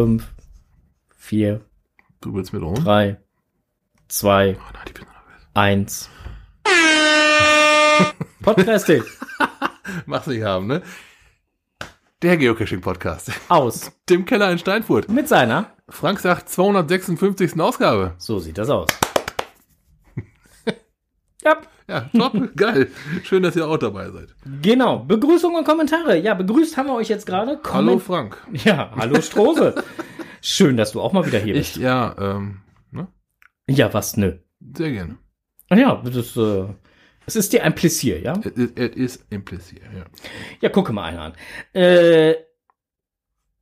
fünf, vier, Du willst mit um? drei, zwei, Oh nein, ich bin nervös. eins. Podcasting. Mach's nicht haben, ne? Der Geocaching-Podcast. Aus. Tim Keller in Steinfurt. Mit seiner. Frank sagt 256. Ausgabe. So sieht das aus. ja, Ja, top, geil. Schön, dass ihr auch dabei seid. genau. Begrüßung und Kommentare. Ja, begrüßt haben wir euch jetzt gerade. Hallo Frank. Ja, hallo Strose. Schön, dass du auch mal wieder hier Ich, bist. ja, ähm, ne? Ja, was, nö. Sehr gerne. Ja, das ist, äh, es ist dir ein Pläsier, ja? Es ist- ist impliziert, ja. Ja, gucke mal einer an. Äh,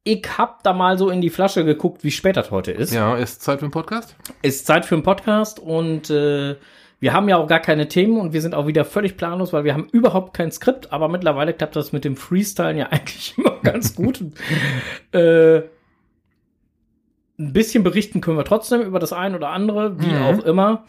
ich hab da mal so in die Flasche geguckt, wie spät das heute ist. Ja, ist Zeit für einen Podcast? Ist Zeit für einen Podcast und äh, wir haben ja auch gar keine Themen und wir sind auch wieder völlig planlos, weil wir haben überhaupt kein Skript, aber mittlerweile klappt das mit dem Freestyle ja eigentlich immer ganz gut. äh, ein bisschen berichten können wir trotzdem über das ein oder andere, wie Mhm. auch immer.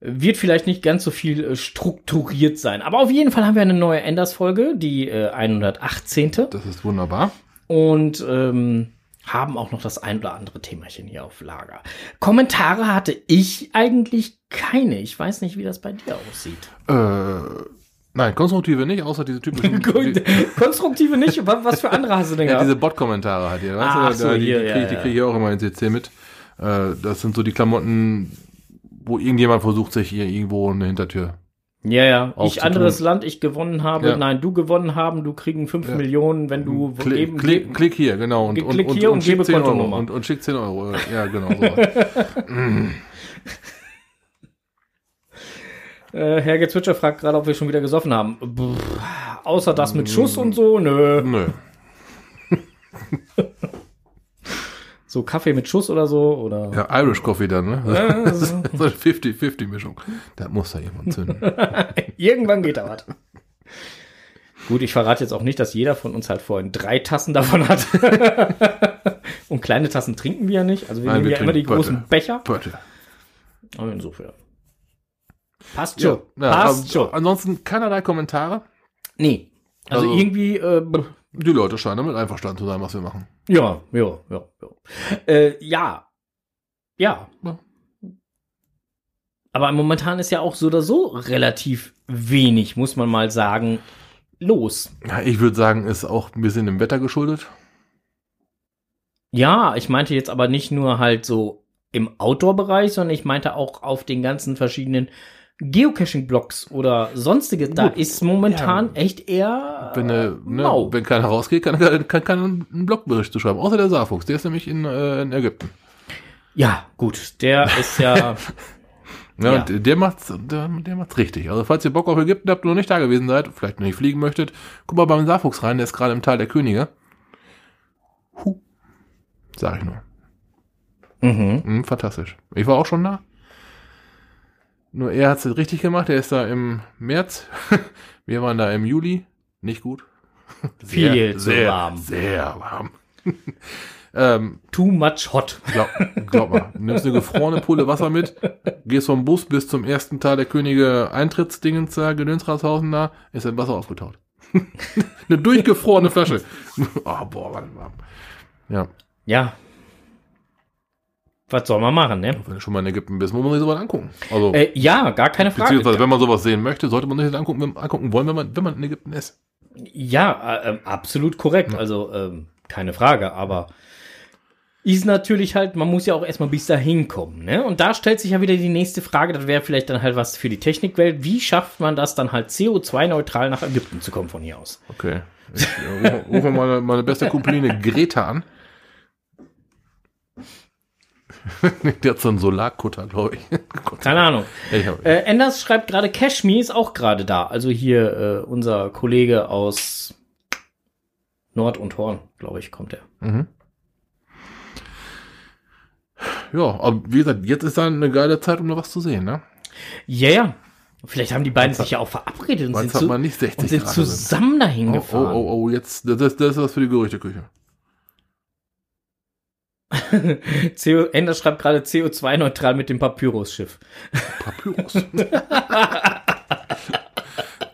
Wird vielleicht nicht ganz so viel äh, strukturiert sein. Aber auf jeden Fall haben wir eine neue Enders-Folge, die äh, 118. Das ist wunderbar. Und ähm, haben auch noch das ein oder andere Themachen hier auf Lager. Kommentare hatte ich eigentlich keine. Ich weiß nicht, wie das bei dir aussieht. Äh, nein, konstruktive nicht, außer diese typischen. die, Konstruktive nicht? Was, für andere hast du denn ja, diese Bot-Kommentare halt hier. Weißt du, so, die, hier, die ja, kriege ich, die ja. krieg ich auch immer in CC mit. Äh, das sind so die Klamotten, wo irgendjemand versucht, sich hier irgendwo eine Hintertür. Ja, ja. Ich anderes Land, ich gewonnen habe. Ja. Nein, du gewonnen haben. Du kriegen 5 Ja. Millionen, wenn du Klick, geben- klick, klick hier, genau. Und, Klick und, hier und schick gebe 10 Euro. Kontonummer. Und, und schick 10 Euro. Ja, genau. So. Mm. Äh, Herr Gezwitscher fragt gerade, ob wir schon wieder gesoffen haben. Pff, außer das mit Schuss und so, nö. Nö. So Kaffee mit Schuss oder so, oder? Ja, Irish Coffee dann, ne? Ja, so eine 50-50-Mischung. Da muss da jemand zünden. Irgendwann geht da was. Gut, ich verrate jetzt auch nicht, dass jeder von uns halt vorhin drei Tassen davon hat. Und kleine Tassen trinken wir ja nicht. Also wir Nein, nehmen wir ja immer die trinken großen. Becher. Pötte. Aber insofern. Passt schon. ja, Passt schon. Ansonsten keinerlei Kommentare. Nee. Also, Also- irgendwie, äh, Die Leute scheinen damit einverstanden zu sein, was wir machen. ja, ja, ja, ja. Äh, ja. Ja. Aber momentan ist ja auch so oder so relativ wenig, muss man mal sagen, los. Ja, ich würde sagen, ist auch ein bisschen dem Wetter geschuldet. Ja, ich meinte jetzt aber nicht nur halt so im Outdoor-Bereich, sondern ich meinte auch auf den ganzen verschiedenen Geocaching-Blogs oder sonstige. Da Gut, ist momentan ja. echt eher Wenn, äh, ne, mau. wenn keiner rausgeht, kann, kann, kann keiner einen Blogbericht zu schreiben. Außer der Saarfuchs, der ist nämlich in, äh, in Ägypten. Ja, gut, der ist ja. Ja, Ja. Und der macht's, der, der macht's richtig. Also falls ihr Bock auf Ägypten habt und noch nicht da gewesen seid, vielleicht noch nicht fliegen möchtet, guck mal beim Saarfuchs rein, der ist gerade im Tal der Könige. Huh. Sag ich nur. mhm. Mhm, fantastisch. Ich war auch schon da. Nur er hat's richtig gemacht. Er ist da im März. Wir waren da im Juli. Nicht gut. Viel zu sehr, warm. Sehr warm. ähm, Too much hot. glaub, glaub mal, nimmst eine gefrorene Pulle Wasser mit, gehst vom Bus bis zum ersten Tal der Könige Eintrittsdingens da, Gedönsratshausen da, ist ein Wasser aufgetaut. eine durchgefrorene Flasche. oh, boah, war das warm. Ja, Ja. Was soll man machen, ne? wenn du schon mal in Ägypten bist, muss man sich sowas angucken. Also, Äh, ja, gar keine Frage. Beziehungsweise, wenn man sowas sehen möchte, sollte man sich das angucken, wenn- angucken wollen, wenn man, wenn man in Ägypten ist. Ja, äh, ähm, absolut korrekt. Also, ähm, keine Frage, aber ist natürlich halt, man muss ja auch erstmal bis dahin kommen, ne? Und da stellt sich ja wieder die nächste Frage, das wäre vielleicht dann halt was für die Technikwelt. Wie schafft man das dann halt CO2-neutral nach Ägypten zu kommen von hier aus? Okay. Ich äh, rufe, rufe meine, meine beste Kumpeline Greta an. Der hat so einen Solarkutter, glaube ich. Keine Ahnung. Äh, Enders schreibt gerade, Cashme ist auch gerade da. Also hier äh, unser Kollege aus Nord und Horn, glaube ich, kommt er. mhm. Ja, aber wie gesagt, jetzt ist dann eine geile Zeit, um noch was zu sehen, ne? Ja, ja. Vielleicht haben die beiden sich ja auch verabredet und sind, zu, man nicht 60 und sind drin. zusammen dahin Oh, oh, gefahren. oh, oh, jetzt, das, das ist was für die Gerüchteküche. CO, Ender schreibt gerade CO2-neutral mit dem Papyrus-Schiff. Papyrus.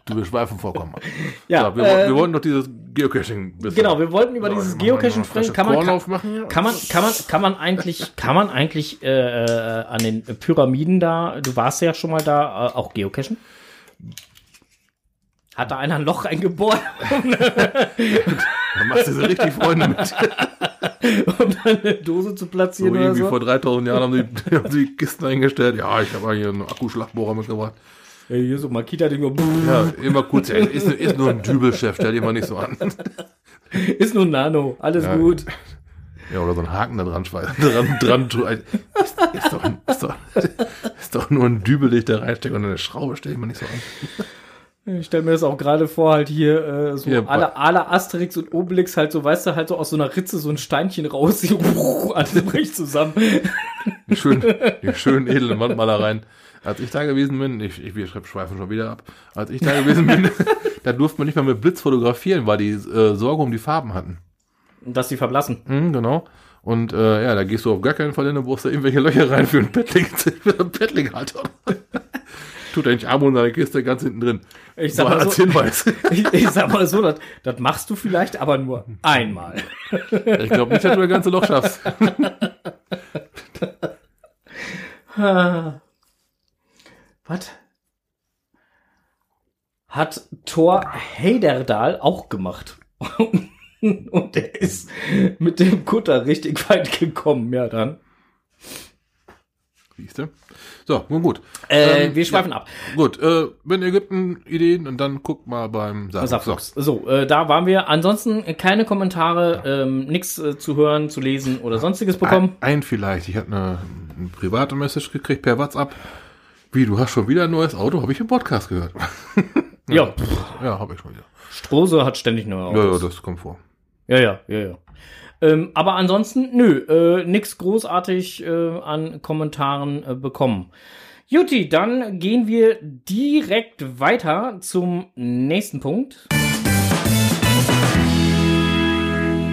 Du schweifen vollkommen ab. Ja, so, wir, äh, wir wollten doch dieses Geocaching wissen. Genau, wir wollten über So, dieses wir Geocaching sprechen. Kann man, kann, aufmachen? kann man, kann man, kann man eigentlich, kann man eigentlich äh, äh, an den Pyramiden da, du warst ja schon mal da, äh, auch geocachen? Hat da einer ein Loch eingebohrt, Dann machst du so richtig Freunde mit. um dann eine Dose zu So platzieren oder irgendwie so? vor 3000 Jahren haben die, haben die Kisten eingestellt. Ja, ich habe hier einen Akkuschlagbohrer mitgebracht. Ja, hier so Makita-Ding, so, Ja, immer kurz. Ja, ist, ist nur ein Dübelchef, stell dir mal nicht so an. ist nur ein Nano, alles Ja. gut. Ja, oder so ein Haken da dran schweißen. Dran, dran, ist, ist, doch, ist, doch, ist doch nur ein Dübel, den ich da reinstecke und eine Schraube, stell dir mal nicht so an. Ich stelle mir das auch gerade vor, halt hier äh, so Hier, alle, alle Asterix und Obelix halt so, weißt du, halt so aus so einer Ritze so ein Steinchen raus, die, alles bricht zusammen. Die schönen edlen Wandmalereien. Als ich da gewesen bin, ich, ich wir schweifen schon wieder ab. Als ich da gewesen bin, da durfte man nicht mal mit Blitz fotografieren, weil die äh, Sorge um die Farben hatten. Dass die verblassen. Mhm, genau. Und äh, ja, da gehst du auf gar keinen Fall hin, du brauchst da irgendwelche Löcher rein für einen Paddling, für einen Paddling-Halter. Tut eigentlich Arm unter der Kiste ganz hinten drin. Ich sag So mal als so, Hinweis. ich, ich sag mal so, das, das machst du vielleicht, aber nur einmal. Ich glaube nicht, dass du das ganze Loch schaffst. Was? Hat Thor Heiderdal auch gemacht. Und der ist mit dem Kutter richtig weit gekommen, ja dann. Siehst du? So, nun gut. Äh, Ähm, wir schweifen ab. Gut, äh, wenn Ägypten Ideen und dann guck mal beim. Saarfuchs. So, äh, da waren wir. Ansonsten keine Kommentare, ähm, nichts äh, zu hören, zu lesen oder sonstiges bekommen. Ein, ein vielleicht. Ich hatte eine, eine private Message gekriegt per WhatsApp. Wie, du hast schon wieder ein neues Auto? Habe ich im Podcast gehört. ja, ja, habe ich schon wieder. Strose hat ständig neue Ja, ja, Autos. das kommt vor. Ja, ja, ja, ja. Ähm, aber ansonsten, nö, äh, nix großartig äh, an Kommentaren äh, bekommen. Juti, dann gehen wir direkt weiter zum nächsten Punkt.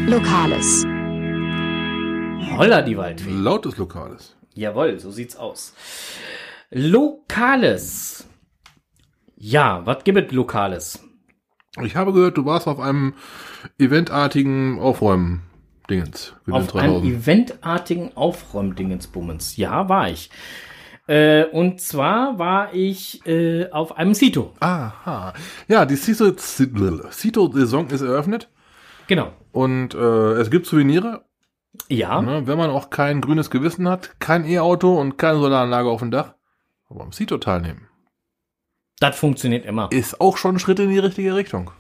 Lokales. Holla die Waldfee. Lautes Lokales. Jawohl, so sieht's aus. Lokales. Ja, was gibt es Lokales? Ich habe gehört, du warst auf einem eventartigen Aufräumen-Dingens. Auf einem eventartigen Aufräumdingensbummens. Ja, war ich. Äh, und zwar war ich äh, auf einem Sito. Aha. Ja, die Cito-Saison ist eröffnet Genau. und äh, es gibt Souvenire. Ja. Ne, wenn man auch kein grünes Gewissen hat, kein E-Auto und keine Solaranlage auf dem Dach, aber am Cito teilnehmen. Das funktioniert immer. Ist auch schon ein Schritt in die richtige Richtung.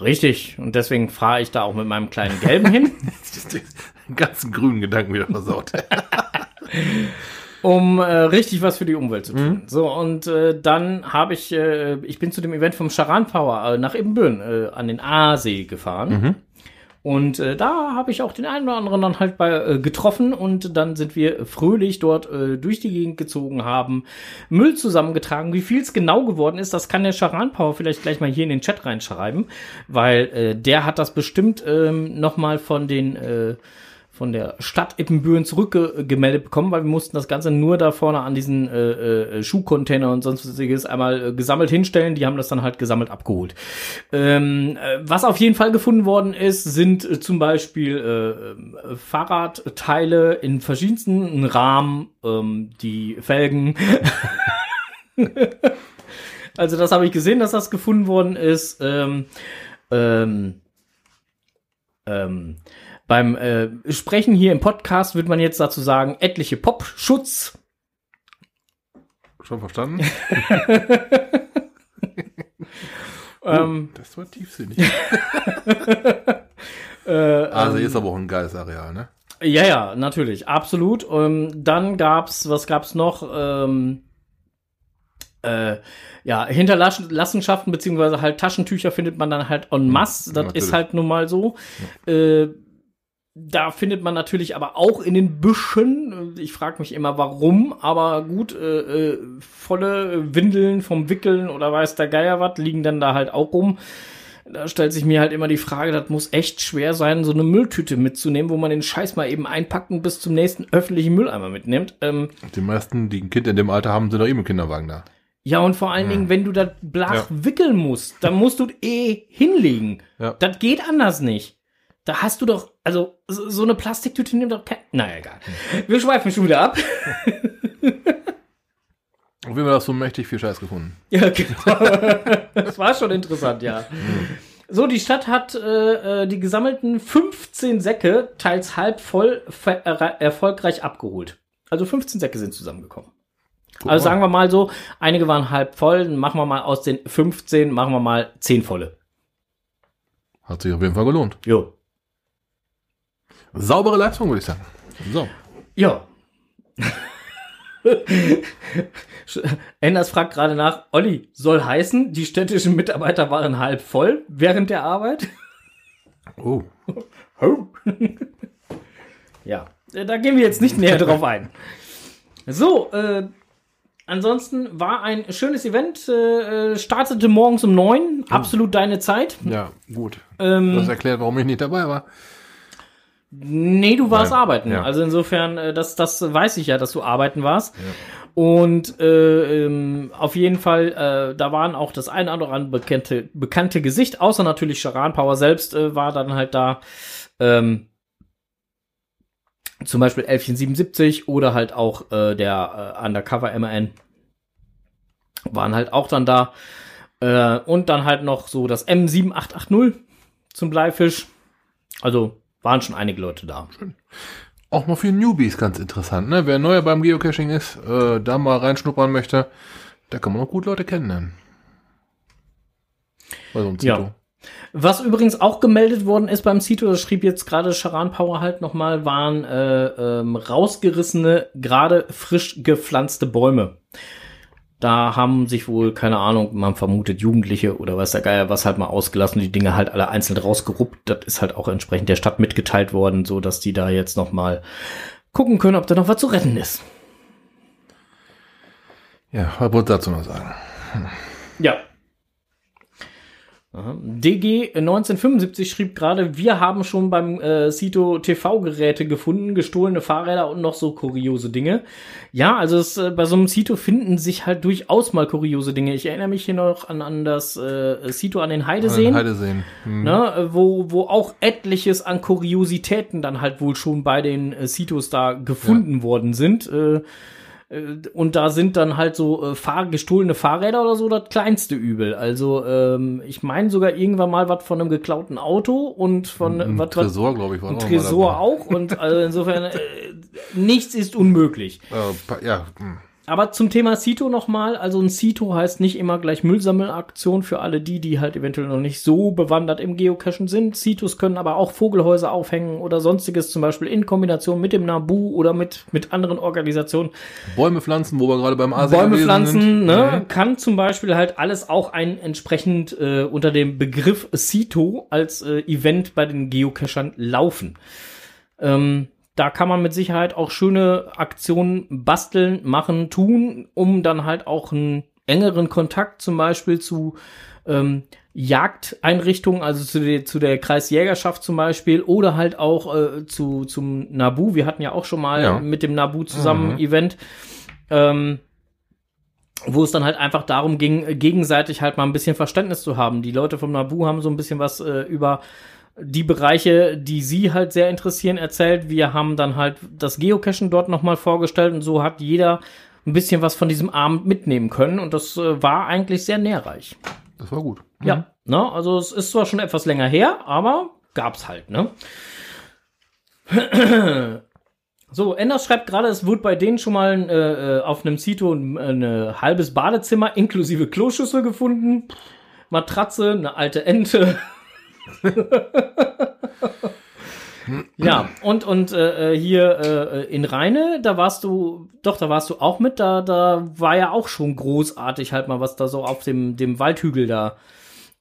Richtig. Und deswegen fahre ich da auch mit meinem kleinen Gelben hin, Den ganzen grünen Gedanken wieder versaut. um äh, richtig was für die Umwelt zu tun. So, und äh, dann habe ich, äh, ich bin zu dem Event vom Charan Power äh, nach Ebenbüren äh, an den Aasee gefahren. Und äh, da habe ich auch den einen oder anderen dann halt bei äh, getroffen und dann sind wir fröhlich dort äh, durch die Gegend gezogen, haben Müll zusammengetragen. Wie viel es genau geworden ist, das kann der Charan Power vielleicht gleich mal hier in den Chat reinschreiben, weil äh, der hat das bestimmt ähm, noch mal von den äh, von der Stadt Ippenbüren zurückgemeldet bekommen, weil wir mussten das Ganze nur da vorne an diesen äh, äh, Schuhcontainer und sonstiges einmal äh, gesammelt hinstellen. Die haben das dann halt gesammelt abgeholt. Ähm, äh, was auf jeden Fall gefunden worden ist, sind äh, zum Beispiel äh, äh, Fahrradteile in verschiedensten Rahmen, ähm, die Felgen. also das habe ich gesehen, dass das gefunden worden ist. Ähm, ähm, ähm, beim äh, Sprechen hier im Podcast wird man jetzt dazu sagen, etliche Popschutz. Schon verstanden? Ähm, Das war tiefsinnig. äh, Also ist aber auch ein geiles Areal, ne? ja, ja, natürlich, absolut. Ähm, dann gab's, was gab's noch? Ähm, äh, ja, Hinterlassenschaften beziehungsweise halt Taschentücher findet man dann halt en masse. Das natürlich. ist halt nun mal so. Äh, da findet man natürlich aber auch in den Büschen, ich frage mich immer warum, aber gut, äh, äh, volle Windeln vom Wickeln oder weiß der Geier was, liegen dann da halt auch rum. Da stellt sich mir halt immer die Frage, das muss echt schwer sein, so eine Mülltüte mitzunehmen, wo man den Scheiß mal eben einpackt und bis zum nächsten öffentlichen Mülleimer mitnimmt. Ähm, Die meisten, die ein Kind in dem Alter haben, sind doch eben im Kinderwagen da. Ja, und vor allen Dingen, wenn du das Blach Ja. wickeln musst, dann musst du eh hinlegen. Ja. Das geht anders nicht. Da hast du doch, also so eine Plastiktüte nimmt doch kein. Naja, egal. Wir schweifen schon wieder ab. Wie haben wir das so mächtig viel Scheiß gefunden? Ja, genau. das war schon interessant, ja. So, die Stadt hat äh, äh, die gesammelten 15 Säcke, teils halb voll, er erfolgreich abgeholt. Also 15 Säcke sind zusammengekommen. Guck also sagen wir mal so, einige waren halb voll, dann machen wir mal aus den 15, machen wir mal 10 volle. Hat sich auf jeden Fall gelohnt. Jo. Saubere Leistung, würde ich sagen. So. Ja. Enders fragt gerade nach, Olli, soll heißen, die städtischen Mitarbeiter waren halb voll während der Arbeit? Oh. Ja, äh, da gehen wir jetzt nicht näher drauf ein. So, äh, ansonsten war ein schönes Event, äh, äh, startete morgens um neun, absolut deine Zeit. Ja, gut. Ähm, Das erklärt, warum ich nicht dabei war. Nee, du warst Nein, arbeiten. ja. Also insofern, äh, das, das weiß ich ja, dass du arbeiten warst. Und äh, ähm, auf jeden Fall, äh, da waren auch das ein oder andere bekannte, bekannte Gesicht, außer natürlich Charan Power selbst äh, war dann halt da. Ähm, zum Beispiel 1177 oder halt auch äh, der äh, Undercover MAN waren halt auch dann da. Äh, und dann halt noch so das M7880 zum Bleifisch. Also waren schon einige Leute da. Auch mal für Newbies ganz interessant, ne? Wer neuer beim Geocaching ist, äh, da mal reinschnuppern möchte, da kann man auch gut Leute kennenlernen. Bei so einem Ja. Zito. Was übrigens auch gemeldet worden ist beim Cito, das schrieb jetzt gerade Charan Power halt nochmal, waren äh, ähm, rausgerissene, gerade frisch gepflanzte Bäume. Da haben sich wohl, keine Ahnung, man vermutet Jugendliche oder weiß der Geier was halt mal ausgelassen, die Dinge halt alle einzeln rausgeruppt. Das ist halt auch entsprechend der Stadt mitgeteilt worden, so dass die da jetzt nochmal gucken können, ob da noch was zu retten ist. Ja, was wollte dazu noch sagen? Ja. Aha. DG 1975 schrieb gerade, wir haben schon beim äh, Cito TV-Geräte gefunden, gestohlene Fahrräder und noch so kuriose Dinge. Ja, also es, äh, bei so einem Cito finden sich halt durchaus mal kuriose Dinge. Ich erinnere mich hier noch an, an das äh, Cito an den Heideseen. Heideseen. Hm. Ne, äh, wo, wo auch etliches an Kuriositäten dann halt wohl schon bei den äh, Citos da gefunden worden sind. Äh, und da sind dann halt so äh, Fahr gestohlene Fahrräder oder so das kleinste Übel. Also ähm, ich meine sogar irgendwann mal was von einem geklauten Auto und von Ein was Tresor, glaube ich, war ein Tresor auch. Und also insofern äh, nichts ist unmöglich. Äh, ja, hm. Aber zum Thema Cito nochmal, also ein Cito heißt nicht immer gleich Müllsammelaktion für alle die, die halt eventuell noch nicht so bewandert im Geocachen sind. Citos können aber auch Vogelhäuser aufhängen oder sonstiges, zum Beispiel in Kombination mit dem Nabu oder mit, mit anderen Organisationen. Bäume pflanzen, wo wir gerade beim Asien Bäume pflanzen, sind. ne, Mhm. kann zum Beispiel halt alles auch ein entsprechend äh, unter dem Begriff Cito als äh, Event bei den Geocachern laufen. Ähm, da kann man mit Sicherheit auch schöne Aktionen basteln, machen, tun, um dann halt auch einen engeren Kontakt zum Beispiel zu ähm, Jagdeinrichtungen, also zu der, zu der Kreisjägerschaft zum Beispiel, oder halt auch äh, zu, zum Nabu. Wir hatten ja auch schon mal Ja. mit dem Nabu zusammen Mhm. Event. Ähm, wo es dann halt einfach darum ging, gegenseitig halt mal ein bisschen Verständnis zu haben. Die Leute vom Nabu haben so ein bisschen was äh, über die Bereiche, die sie halt sehr interessieren, erzählt. Wir haben dann halt das Geocachen dort nochmal vorgestellt und so hat jeder ein bisschen was von diesem Abend mitnehmen können und das äh, war eigentlich sehr nährreich. Das war gut. Ja, ne? Also es ist zwar schon etwas länger her, aber gab's halt, ne? So, Enders schreibt gerade, es wurde bei denen schon mal äh, äh, auf einem Cito ein, ein halbes Badezimmer inklusive Kloschüssel gefunden, Matratze, eine alte Ente. ja, und, und äh, äh, hier äh, in Rheine, da warst du, doch, da warst du auch mit, da, da war ja auch schon großartig halt mal was da so auf dem, dem Waldhügel da.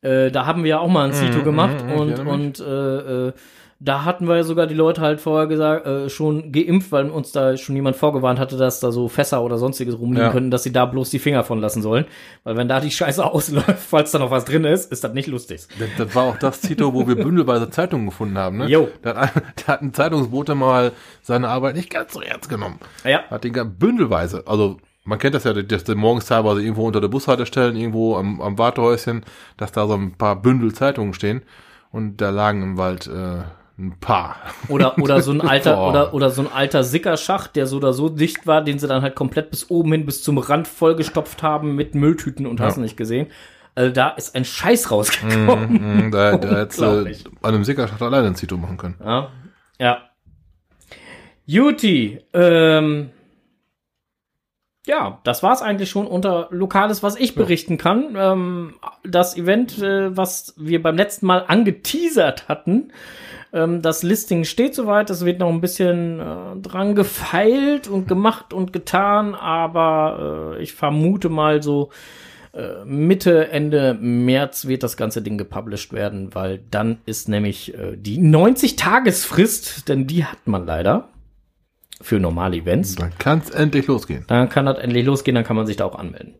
Äh, da haben wir ja auch mal ein Cito Mhm, gemacht ich und, und äh, äh, da hatten wir ja sogar die Leute halt vorher gesagt, äh, schon geimpft, weil uns da schon jemand vorgewarnt hatte, dass da so Fässer oder sonstiges rumliegen Ja. könnten, dass sie da bloß die Finger von lassen sollen. Weil wenn da die Scheiße ausläuft, falls da noch was drin ist, ist das nicht lustig. Das, das war auch das Zito, wo wir bündelweise Zeitungen gefunden haben. Ne? Jo. Da hat, ein- da hat ein Zeitungsbote mal seine Arbeit nicht ganz so ernst genommen. Ja. Hat den ga- bündelweise, also man kennt das ja, dass du morgens teilweise irgendwo unter der Bushaltestelle, irgendwo am, am Wartehäuschen, dass da so ein paar Bündel Zeitungen stehen und da lagen im Wald äh, ein paar. Oder, oder so ein alter, Boah. oder, oder so ein alter Sickerschacht, der so oder so dicht war, den sie dann halt komplett bis oben hin, bis zum Rand vollgestopft haben mit Mülltüten und hast Ja. du nicht gesehen. Also da ist ein Scheiß rausgekommen. Mhm, da, da hättest du an einem Sickerschacht alleine ein Zito machen können. Ja. Ja. Juti, ähm, ja, das war's eigentlich schon unter Lokales, was ich berichten kann. Ähm, das Event, äh, was wir beim letzten Mal angeteasert hatten, ähm, das Listing steht soweit. Es wird noch ein bisschen äh, dran gefeilt und gemacht und getan, aber äh, ich vermute mal so äh, Mitte, Ende März wird das ganze Ding gepublished werden, weil dann ist nämlich äh, die 90-Tagesfrist, denn die hat man leider für normale Events. Dann kann es endlich losgehen. Dann kann das endlich losgehen, dann kann man sich da auch anmelden.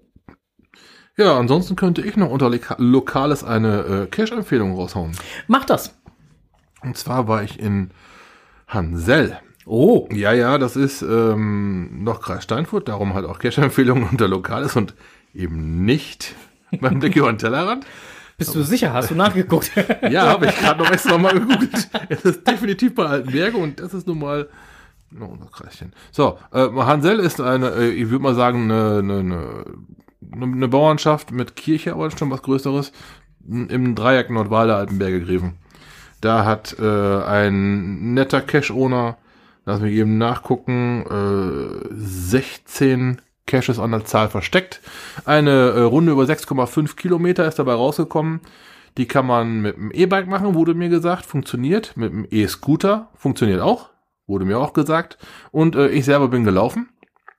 Ja, ansonsten könnte ich noch unter Loka- Lokales eine äh, Cash-Empfehlung raushauen. Mach das. Und zwar war ich in Hansel. Oh, Ja, ja, das ist ähm, noch Kreis Steinfurt, darum halt auch Cash-Empfehlungen unter Lokales und eben nicht beim Blick über den Tellerrand. bist du sicher? Hast du nachgeguckt? Ja, habe ich gerade noch extra mal gegoogelt. Es ist definitiv bei Altenberge und das ist nun mal noch unser Kreischen. So, äh, Hansel ist eine, äh, ich würde mal sagen, eine, eine, eine, Bauernschaft mit Kirche, aber schon was Größeres, im Dreieck Nordwalde Altenberge Greven. Da hat äh, ein netter Cash-Owner, lass mich eben nachgucken, äh, 16 Caches an der Zahl versteckt. Eine äh, Runde über 6,5 Kilometer ist dabei rausgekommen. Die kann man mit dem E-Bike machen, wurde mir gesagt, funktioniert. Mit dem E-Scooter funktioniert auch, wurde mir auch gesagt. Und äh, ich selber bin gelaufen.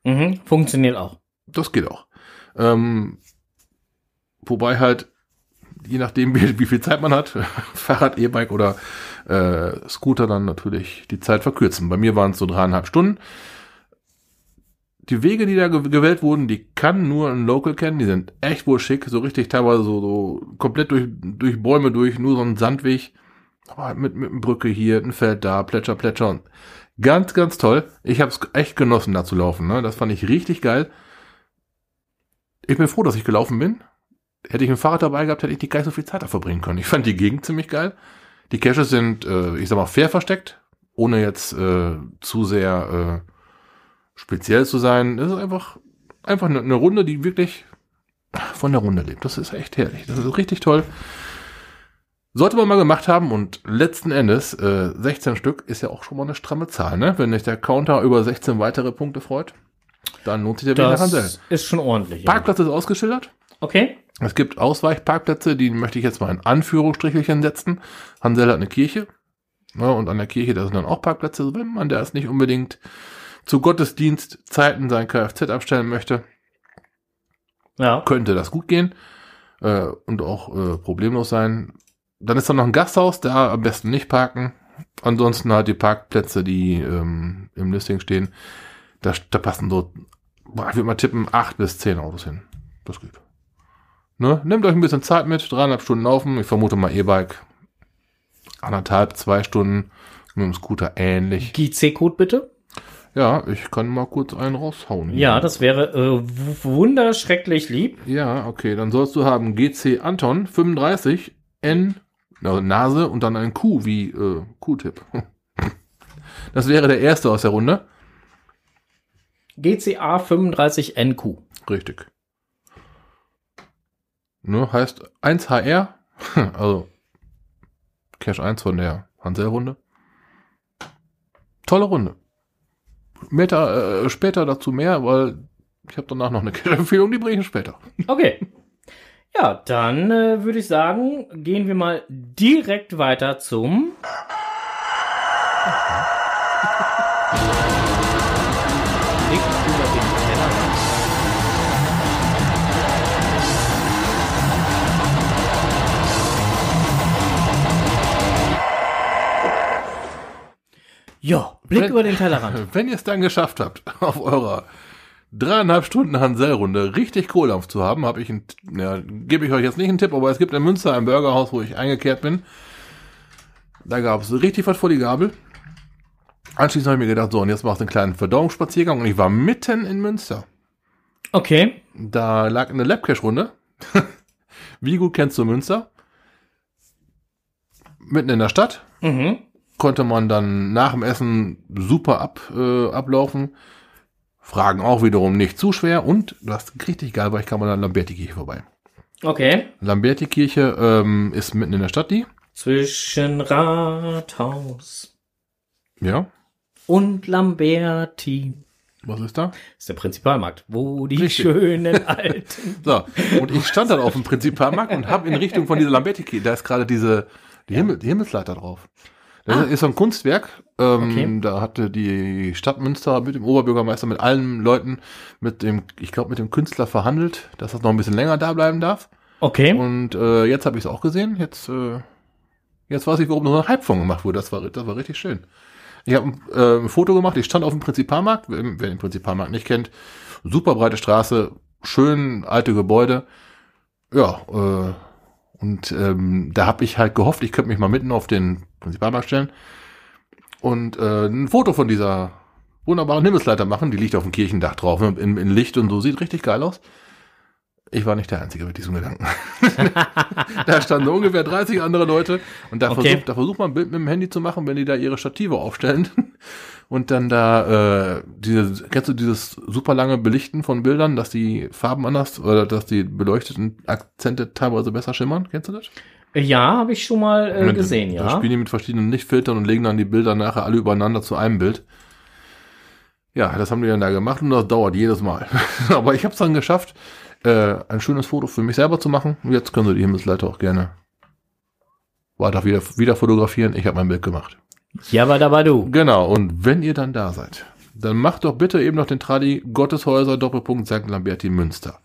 mhm, funktioniert auch. Das geht auch. Ähm, wobei halt, je nachdem, wie, wie viel Zeit man hat, Fahrrad, E-Bike oder äh, Scooter dann natürlich die Zeit verkürzen. Bei mir waren es so dreieinhalb Stunden. Die Wege, die da ge- gewählt wurden, die kann nur ein Local kennen. Die sind echt wohl schick, so richtig teilweise so, so komplett durch, durch Bäume durch, nur so ein Sandweg. Aber mit, mit einer Brücke hier, ein Feld da, Plätscher, Plätscher. Und ganz, ganz toll. Ich habe es echt genossen, da zu laufen. Ne? Das fand ich richtig geil. Ich bin froh, dass ich gelaufen bin. Hätte ich ein Fahrrad dabei gehabt, hätte ich nicht gar nicht so viel Zeit da verbringen können. Ich fand die Gegend ziemlich geil. Die Caches sind, äh, ich sag mal, fair versteckt, ohne jetzt äh, zu sehr äh, speziell zu sein. Es ist einfach, einfach eine, eine Runde, die wirklich von der Runde lebt. Das ist echt herrlich. Das ist richtig toll. Sollte man mal gemacht haben und letzten Endes äh, 16 Stück ist ja auch schon mal eine stramme Zahl, ne? Wenn sich der Counter über 16 weitere Punkte freut, dann lohnt sich der Weg nach Hansel. Das ist schon ordentlich. Ja. Parkplatz ist ausgeschildert. Okay. Es gibt Ausweichparkplätze, die möchte ich jetzt mal in Anführungsstrichelchen setzen. Hansel hat eine Kirche. Ne, und an der Kirche, da sind dann auch Parkplätze, wenn man da jetzt nicht unbedingt zu Gottesdienstzeiten sein Kfz abstellen möchte, Ja. könnte das gut gehen äh, und auch äh, problemlos sein. Dann ist da noch ein Gasthaus, da am besten nicht parken. Ansonsten halt die Parkplätze, die ähm, im Listing stehen, da, da passen so, ich würde mal tippen, acht bis zehn Autos hin. Das geht. Ne? Nehmt euch ein bisschen Zeit mit, dreieinhalb Stunden laufen. Ich vermute mal E-Bike. Anderthalb, zwei Stunden. Mit dem Scooter ähnlich. GC-Code bitte. Ja, ich kann mal kurz einen raushauen. hier. Ja, das wäre äh, wunderschrecklich lieb. Ja, okay, dann sollst du haben GC Anton 35 N also Nase und dann ein Q wie äh, Q-Tipp. Das wäre der erste aus der Runde. GCA 35NQ. Richtig. Ne, heißt 1HR, also Cash 1 von der Hansel-Runde. Tolle Runde. Meter, äh, später dazu mehr, weil ich habe danach noch eine Cash-Empfehlung, die bringe ich später. Okay. Ja, dann äh, würde ich sagen, gehen wir mal direkt weiter zum. Ja, Blick Wenn- über den Tellerrand. Wenn ihr es dann geschafft habt, auf eurer dreieinhalb Stunden Hansel-Runde richtig Kohldampf zu haben, habe ich ein, ja, gebe ich euch jetzt nicht einen Tipp, aber es gibt in Münster ein Burgerhaus, wo ich eingekehrt bin. Da gab es richtig was vor die Gabel. Anschließend habe ich mir gedacht, so, und jetzt machst du einen kleinen Verdauungsspaziergang und ich war mitten in Münster. Okay. Da lag eine Labcache-Runde. Wie gut kennst du Münster? Mitten in der Stadt. Mhm. Konnte man dann nach dem Essen super ab, äh, ablaufen. Fragen auch wiederum nicht zu schwer. Und was richtig geil war, ich kam an der Lamberti-Kirche vorbei. Okay. Lamberti-Kirche ähm, ist mitten in der Stadt, die. Zwischen Rathaus Ja. und Lamberti. Was ist da? Das ist der Prinzipalmarkt, wo die Richtig. schönen alten. So, und ich stand dann auf dem Prinzipalmarkt und habe in Richtung von dieser Lamberti, da ist gerade diese die, Himmel, die Himmelsleiter drauf. Das ist so ein Kunstwerk. Ähm, Okay. Da hatte die Stadt Münster mit dem Oberbürgermeister, mit allen Leuten, mit dem, ich glaube, mit dem Künstler verhandelt, dass das noch ein bisschen länger da bleiben darf. Okay. Und äh, jetzt habe ich es auch gesehen. Jetzt, äh, jetzt weiß ich, warum noch ein Hype von gemacht wurde. Das war, das war richtig schön. Ich habe äh, ein Foto gemacht. Ich stand auf dem Prinzipalmarkt. Wer, wer den Prinzipalmarkt nicht kennt, super breite Straße, schön alte Gebäude. Ja, äh, und ähm, da habe ich halt gehofft, ich könnte mich mal mitten auf den Prinzipalmarkt stellen und äh, ein Foto von dieser wunderbaren Himmelsleiter machen. Die liegt auf dem Kirchendach drauf, in, in Licht und so. Sieht richtig geil aus. Ich war nicht der Einzige mit diesem Gedanken. da standen ungefähr 30 andere Leute und da, Okay. versucht, da versucht man ein Bild mit dem Handy zu machen, wenn die da ihre Stative aufstellen und dann da äh, diese, kennst du dieses super lange Belichten von Bildern, dass die Farben anders oder dass die beleuchteten Akzente teilweise besser schimmern? Kennst du das? Ja, habe ich schon mal äh, gesehen, Da ja. spielen die mit verschiedenen Lichtfiltern und legen dann die Bilder nachher alle übereinander zu einem Bild. Ja, das haben die dann da gemacht und das dauert jedes Mal. Aber ich habe es dann geschafft, äh, ein schönes Foto für mich selber zu machen. Und jetzt können Sie die Himmelsleiter auch gerne weiter wieder, wieder fotografieren. Ich habe mein Bild gemacht. Jabba dabba du. Genau, und wenn ihr dann da seid, dann macht doch bitte eben noch den Tradi Gotteshäuser Doppelpunkt St. Lamberti Münster.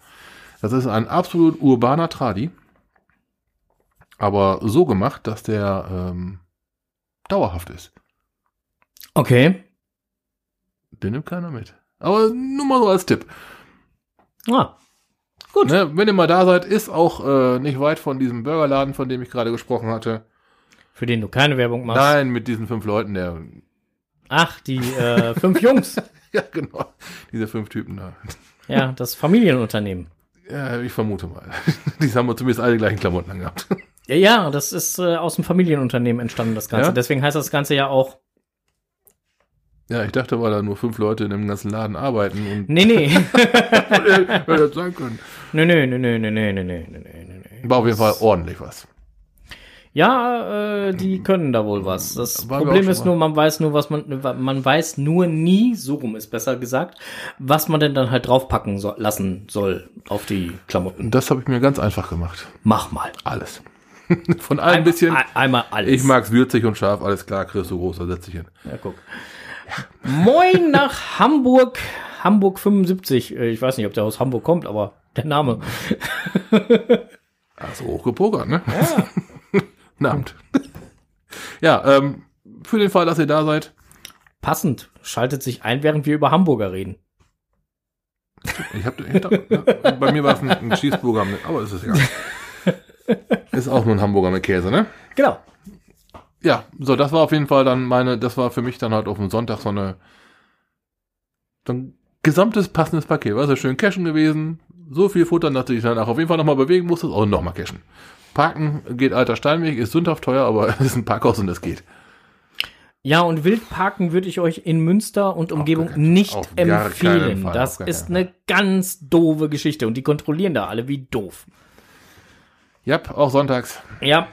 Das ist ein absolut urbaner Tradi, aber so gemacht, dass der ähm, dauerhaft ist. Okay. Den nimmt keiner mit. Aber nur mal so als Tipp. Ah. Gut. Ne, wenn ihr mal da seid, ist auch äh, nicht weit von diesem Burgerladen, von dem ich gerade gesprochen hatte. Für den du keine Werbung machst. Nein, mit diesen fünf Leuten, der. Ach, die äh, fünf Jungs. Ja, genau. Diese fünf Typen da. Ja, das Familienunternehmen. Ja, ich vermute mal. Die haben zumindest alle die gleichen Klamotten angehabt. Ja, ja, das ist äh, aus dem Familienunternehmen entstanden, das Ganze. Ja? Deswegen heißt das Ganze ja auch. Ja, ich dachte, weil da nur fünf Leute in dem ganzen Laden arbeiten und Nee, nee. hätte das sein können. nee, nee, nee, nee, nee, nee, nee, nee, nee, nee, nee. War auf jeden Fall ordentlich was. Ja, äh, die können da wohl was. Das wir Problem ist nur, man weiß nur, was man, man weiß nur nie, so rum ist besser gesagt, was man denn dann halt draufpacken so, lassen soll auf die Klamotten. Das habe ich mir ganz einfach gemacht. Mach mal. Alles. Von allem ein bisschen. Ein, einmal alles. Ich mag's würzig und scharf, alles klar, kriegst du groß, da setz dich hin. Ja, guck. Moin nach Hamburg. Hamburg 75. Äh, Ich weiß nicht, ob der aus Hamburg kommt, aber der Name. Also hochgepokert, ne? Ja. Abend. ja, ähm, für den Fall, dass ihr da seid, Passend. Schaltet sich ein, während wir über Hamburger reden. ich hab, ich hab ja, bei mir war es ein, ein Cheeseburger, mit, aber ist es egal. Ist auch nur ein Hamburger mit Käse, ne? Genau. Ja, so, das war auf jeden Fall dann meine, das war für mich dann halt auf dem Sonntag so eine, so ein gesamtes passendes Paket. War sehr schön cashen gewesen. So viel Futter, dass du dich danach auf jeden Fall nochmal bewegen musstest und nochmal cashen. Parken geht alter Steinweg, ist sündhaft teuer, aber es ist ein Parkhaus und es geht. Ja, und Wildparken würde ich euch in Münster und Umgebung keinen- nicht auf empfehlen. Fall, das ist eine ganz doofe Geschichte und die kontrollieren da alle wie doof. Ja, auch sonntags. Ja,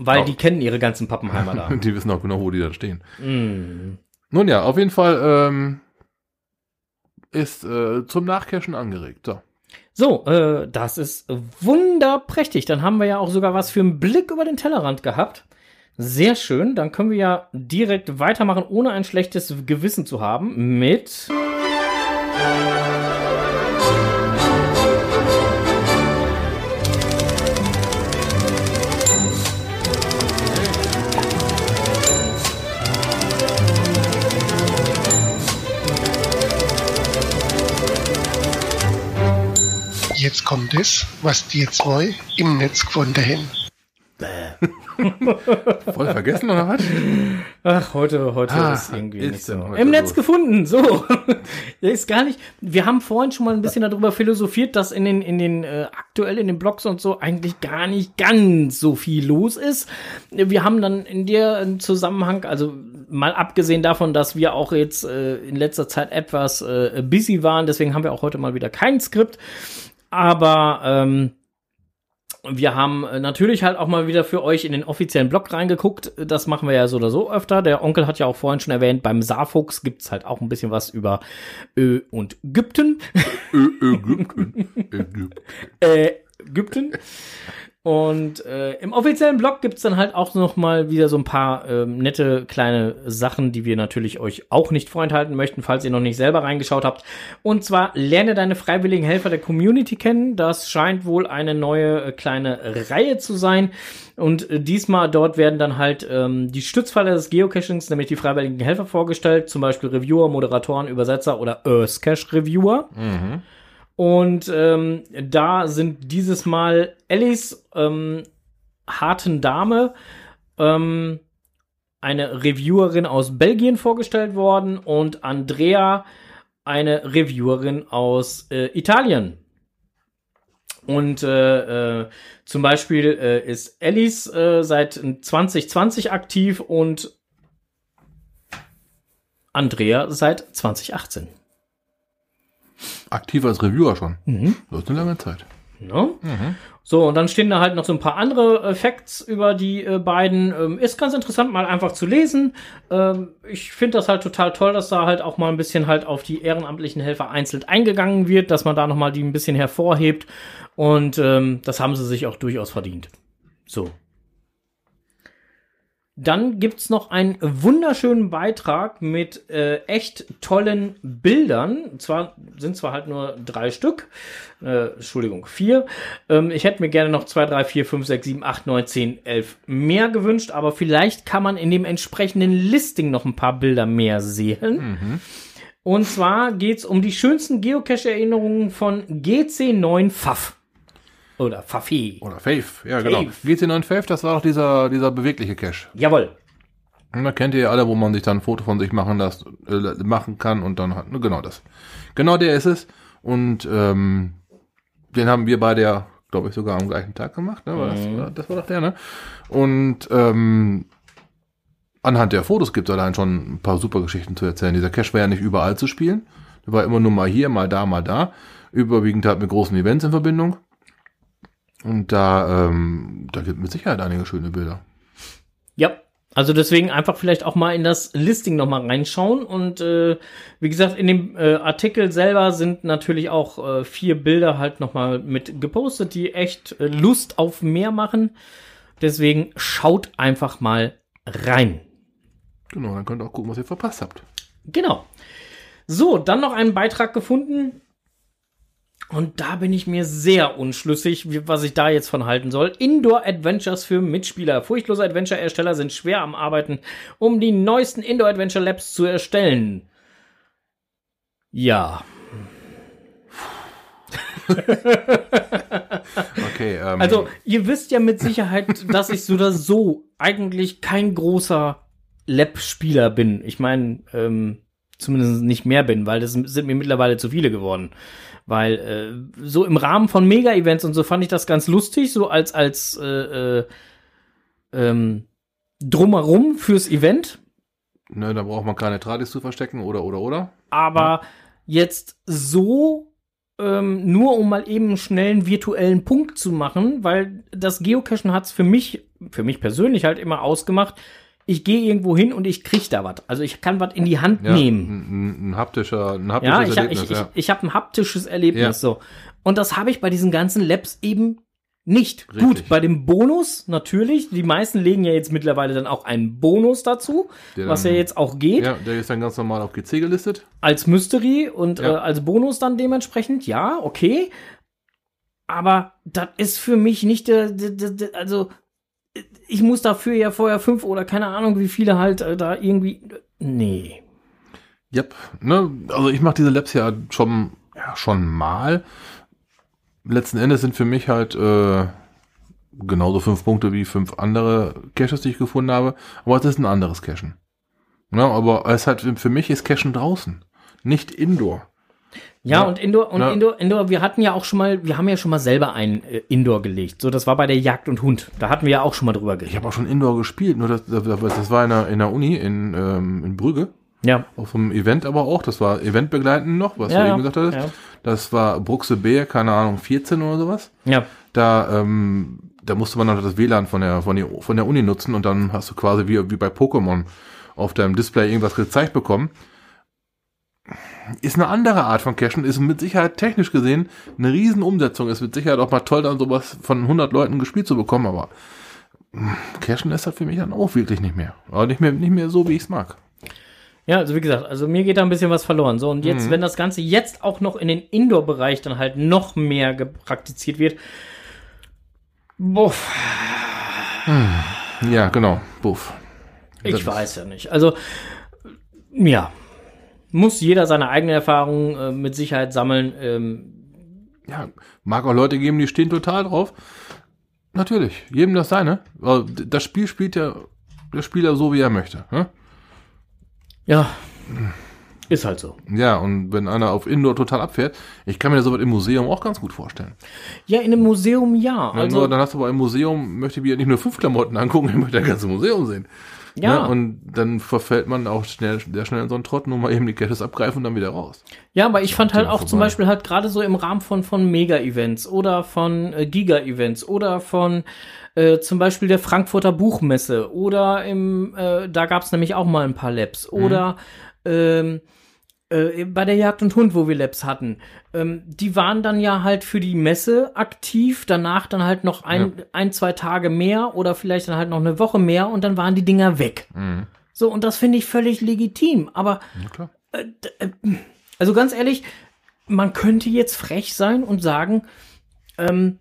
weil Auch. die kennen ihre ganzen Pappenheimer da. Die wissen auch genau, wo die dann stehen. mm. Nun ja, auf jeden Fall ähm, ist äh, zum Nachcashen angeregt. So. So, äh, das ist wunderprächtig. Dann haben wir ja auch sogar was für einen Blick über den Tellerrand gehabt. Sehr schön. Dann können wir ja direkt weitermachen, ohne ein schlechtes Gewissen zu haben, mit. Jetzt kommt es, was die zwei im Netz gefunden haben. Voll vergessen oder was? Ach, heute, heute Ah, ist irgendwie ist nicht so. Im Netz los? gefunden, so. Der ist gar nicht. Wir haben vorhin schon mal ein bisschen darüber philosophiert, dass in den, in den, äh, aktuell in den Blogs und so eigentlich gar nicht ganz so viel los ist. Wir haben dann in der Zusammenhang, also mal abgesehen davon, dass wir auch jetzt äh, in letzter Zeit etwas äh, busy waren, deswegen haben wir auch heute mal wieder kein Skript. Aber ähm, wir haben äh, natürlich halt auch mal wieder für euch in den offiziellen Blog reingeguckt. Das machen wir ja so oder so öfter. Der Onkel hat ja auch vorhin schon erwähnt, beim Saarfuchs gibt's halt auch ein bisschen was über Ö und Ägypten. Ö- Ägypten. Ägypten. Und äh, im offiziellen Blog gibt's dann halt auch noch mal wieder so ein paar ähm, nette kleine Sachen, die wir natürlich euch auch nicht vorenthalten möchten, falls ihr noch nicht selber reingeschaut habt. Und zwar lerne deine freiwilligen Helfer der Community kennen. Das scheint wohl eine neue äh, kleine Reihe zu sein. Und äh, diesmal dort werden dann halt ähm, die Stützpfeiler des Geocachings, nämlich die freiwilligen Helfer vorgestellt, zum Beispiel Reviewer, Moderatoren, Übersetzer oder Earthcache Reviewer. Und ähm, da sind dieses Mal Ellis ähm, harten Dame, ähm, eine Reviewerin aus Belgien vorgestellt worden und Andrea, eine Reviewerin aus äh, Italien. Und äh, äh, zum Beispiel äh, ist Ellis äh, seit 2020 aktiv und Andrea seit 2018. Aktiv als Reviewer schon. Mhm. Das ist eine lange Zeit. Ne? So, und dann stehen da halt noch so ein paar andere äh, Facts über die äh, beiden. Ähm, ist ganz interessant, mal einfach zu lesen. Ähm, ich finde das halt total toll, dass da halt auch mal ein bisschen halt auf die ehrenamtlichen Helfer einzeln eingegangen wird, dass man da nochmal die ein bisschen hervorhebt. Und ähm, das haben sie sich auch durchaus verdient. So. Dann gibt's noch einen wunderschönen Beitrag mit äh, echt tollen Bildern. Zwar sind zwar halt nur drei Stück, äh, Entschuldigung, vier. Ähm, ich hätte mir gerne noch zwei, drei, vier, fünf, sechs, sieben, acht, neun, zehn, elf mehr gewünscht, aber vielleicht kann man in dem entsprechenden Listing noch ein paar Bilder mehr sehen. Und zwar geht's um die schönsten Geocache-Erinnerungen von GC9 Pfaff. Oder Pfaffi. Oder Faith. Ja, genau. Faith. GC9 Faith, das war doch dieser, dieser bewegliche Cache. Jawohl. Und da kennt ihr ja alle, wo man sich dann ein Foto von sich machen lässt, äh, machen kann und dann hat, ne, genau das. Genau der ist es. Und ähm, den haben wir beide ja, glaube ich, sogar am gleichen Tag gemacht. Ne? War das, war- das war doch der, ne? Und ähm, anhand der Fotos gibt es allein schon ein paar super Geschichten zu erzählen. Dieser Cache war ja nicht überall zu spielen. Der war immer nur mal hier, mal da, mal da. Überwiegend halt mit großen Events in Verbindung. Und da, ähm, da gibt mit Sicherheit einige schöne Bilder. Ja, also deswegen einfach vielleicht auch mal in das Listing noch mal reinschauen und äh, wie gesagt in dem äh, Artikel selber sind natürlich auch äh, vier Bilder halt noch mal mit gepostet, die echt äh, Lust auf mehr machen. Deswegen schaut einfach mal rein. Genau, dann könnt ihr auch gucken, was ihr verpasst habt. Genau. So, dann noch einen Beitrag gefunden. Und da bin ich mir sehr unschlüssig, was ich da jetzt von halten soll. Indoor Adventures für Mitspieler. Furchtlose Adventure-Ersteller sind schwer am Arbeiten, um die neuesten Indoor Adventure Labs zu erstellen. Ja. Okay, ähm, Also, ihr wisst ja mit Sicherheit, dass ich so oder so eigentlich kein großer Lab-Spieler bin. Ich meine, ähm, zumindest nicht mehr bin, weil das sind mir mittlerweile zu viele geworden. Weil äh, so im Rahmen von Mega-Events und so fand ich das ganz lustig, so als als äh, äh, ähm, drumherum fürs Event. ne, da braucht man keine Tradis zu verstecken oder oder oder. Aber jetzt so ähm, nur um mal eben einen schnellen virtuellen Punkt zu machen, weil das Geocachen hat's für mich, für mich persönlich halt immer ausgemacht. Ich gehe irgendwo hin und ich krieg da was. Also ich kann was in die Hand Ja, nehmen. Ein, ein, haptischer, ein Ja, haptisches ich, hab- Erlebnis, ich, ich, ja. ich habe ein haptisches Erlebnis Ja. so. Und das habe ich bei diesen ganzen Labs eben nicht. Richtig. Gut, bei dem Bonus natürlich. Die meisten legen ja jetzt mittlerweile dann auch einen Bonus dazu, Der was ja jetzt auch geht. ja, der ist dann ganz normal auf GC gelistet. als Mystery und Ja. äh, als Bonus dann dementsprechend, ja, okay. Aber das ist für mich nicht der, der, der, also ich muss dafür ja vorher fünf oder keine Ahnung, wie viele halt äh, da irgendwie. Nee. Yep. Ne, also ich mache diese Labs ja schon, ja schon mal. Letzten Endes sind für mich halt äh, genauso fünf Punkte wie fünf andere Caches, die ich gefunden habe, aber es ist ein anderes Cachen. Ja, aber es hat für mich ist Cachen draußen, nicht Indoor. Ja, Ja. und Indoor und Ja. Indoor, Indoor, wir hatten ja auch schon mal, wir haben ja schon mal selber ein äh, Indoor gelegt. So, das war bei der Jagd und Hund. Da hatten wir ja auch schon mal drüber Ich geredet. habe auch schon Indoor gespielt, nur das, das, das war in der, in der Uni in, ähm, in Brügge. Ja. Auf dem Event aber auch, das war eventbegleitend noch, was Ja, du eben gesagt hattest. Ja. Das war Bruxe Bär, keine Ahnung, 14 oder sowas. Ja. Da, ähm, da musste man noch das WLAN von der, von, der, von der Uni nutzen und dann hast du quasi wie, wie bei Pokémon auf deinem Display irgendwas gezeigt bekommen. Ist eine andere Art von Cachen, ist mit Sicherheit technisch gesehen eine Riesenumsetzung. Ist mit Sicherheit auch mal toll, dann sowas von 100 Leuten gespielt zu bekommen, aber mh, Cachen ist halt für mich dann auch wirklich nicht mehr. Aber nicht mehr, nicht mehr so, wie ich es mag. Ja, also wie gesagt, also mir geht da ein bisschen was verloren. So, und jetzt, Mhm. wenn das Ganze jetzt auch noch in den Indoor-Bereich dann halt noch mehr gepraktiziert wird, boah, Ja, genau. Buff. ich weiß ja nicht. Also, ja, muss jeder seine eigene Erfahrung äh, mit Sicherheit sammeln. Ähm, ja, mag auch Leute geben, die stehen total drauf. Natürlich, jedem das seine. Aber Das Spiel spielt ja der Spieler so, wie er möchte. Ne? ja, ist halt so. Ja, und wenn einer auf Indoor total abfährt, ich kann mir das sowas im Museum auch ganz gut vorstellen. Ja, in einem Museum ja. Also, Also, nur, dann hast du aber im Museum, möchte ich mir nicht nur fünf Klamotten angucken, ich möchte das ganze Museum sehen. Ja. Ne? Und dann verfällt man auch schnell, sehr schnell in so einen Trott, nur mal eben die Caches abgreifen und dann wieder raus. Ja, aber ich fand halt auch zum vorbei. Beispiel halt gerade so im Rahmen von, von Mega-Events oder von äh, Giga-Events oder von äh, zum Beispiel der Frankfurter Buchmesse oder im, äh, da gab's nämlich auch mal ein paar Labs oder ähm, äh, bei der Jagd und Hund, wo wir Labs hatten. Ähm, die waren dann ja halt für die Messe aktiv, danach dann halt noch ein, ein, zwei Tage mehr oder vielleicht dann halt noch eine Woche mehr und dann waren die Dinger weg. Mhm. So, und das finde ich völlig legitim. Aber Ja, klar. also ganz ehrlich, man könnte jetzt frech sein und sagen, ähm,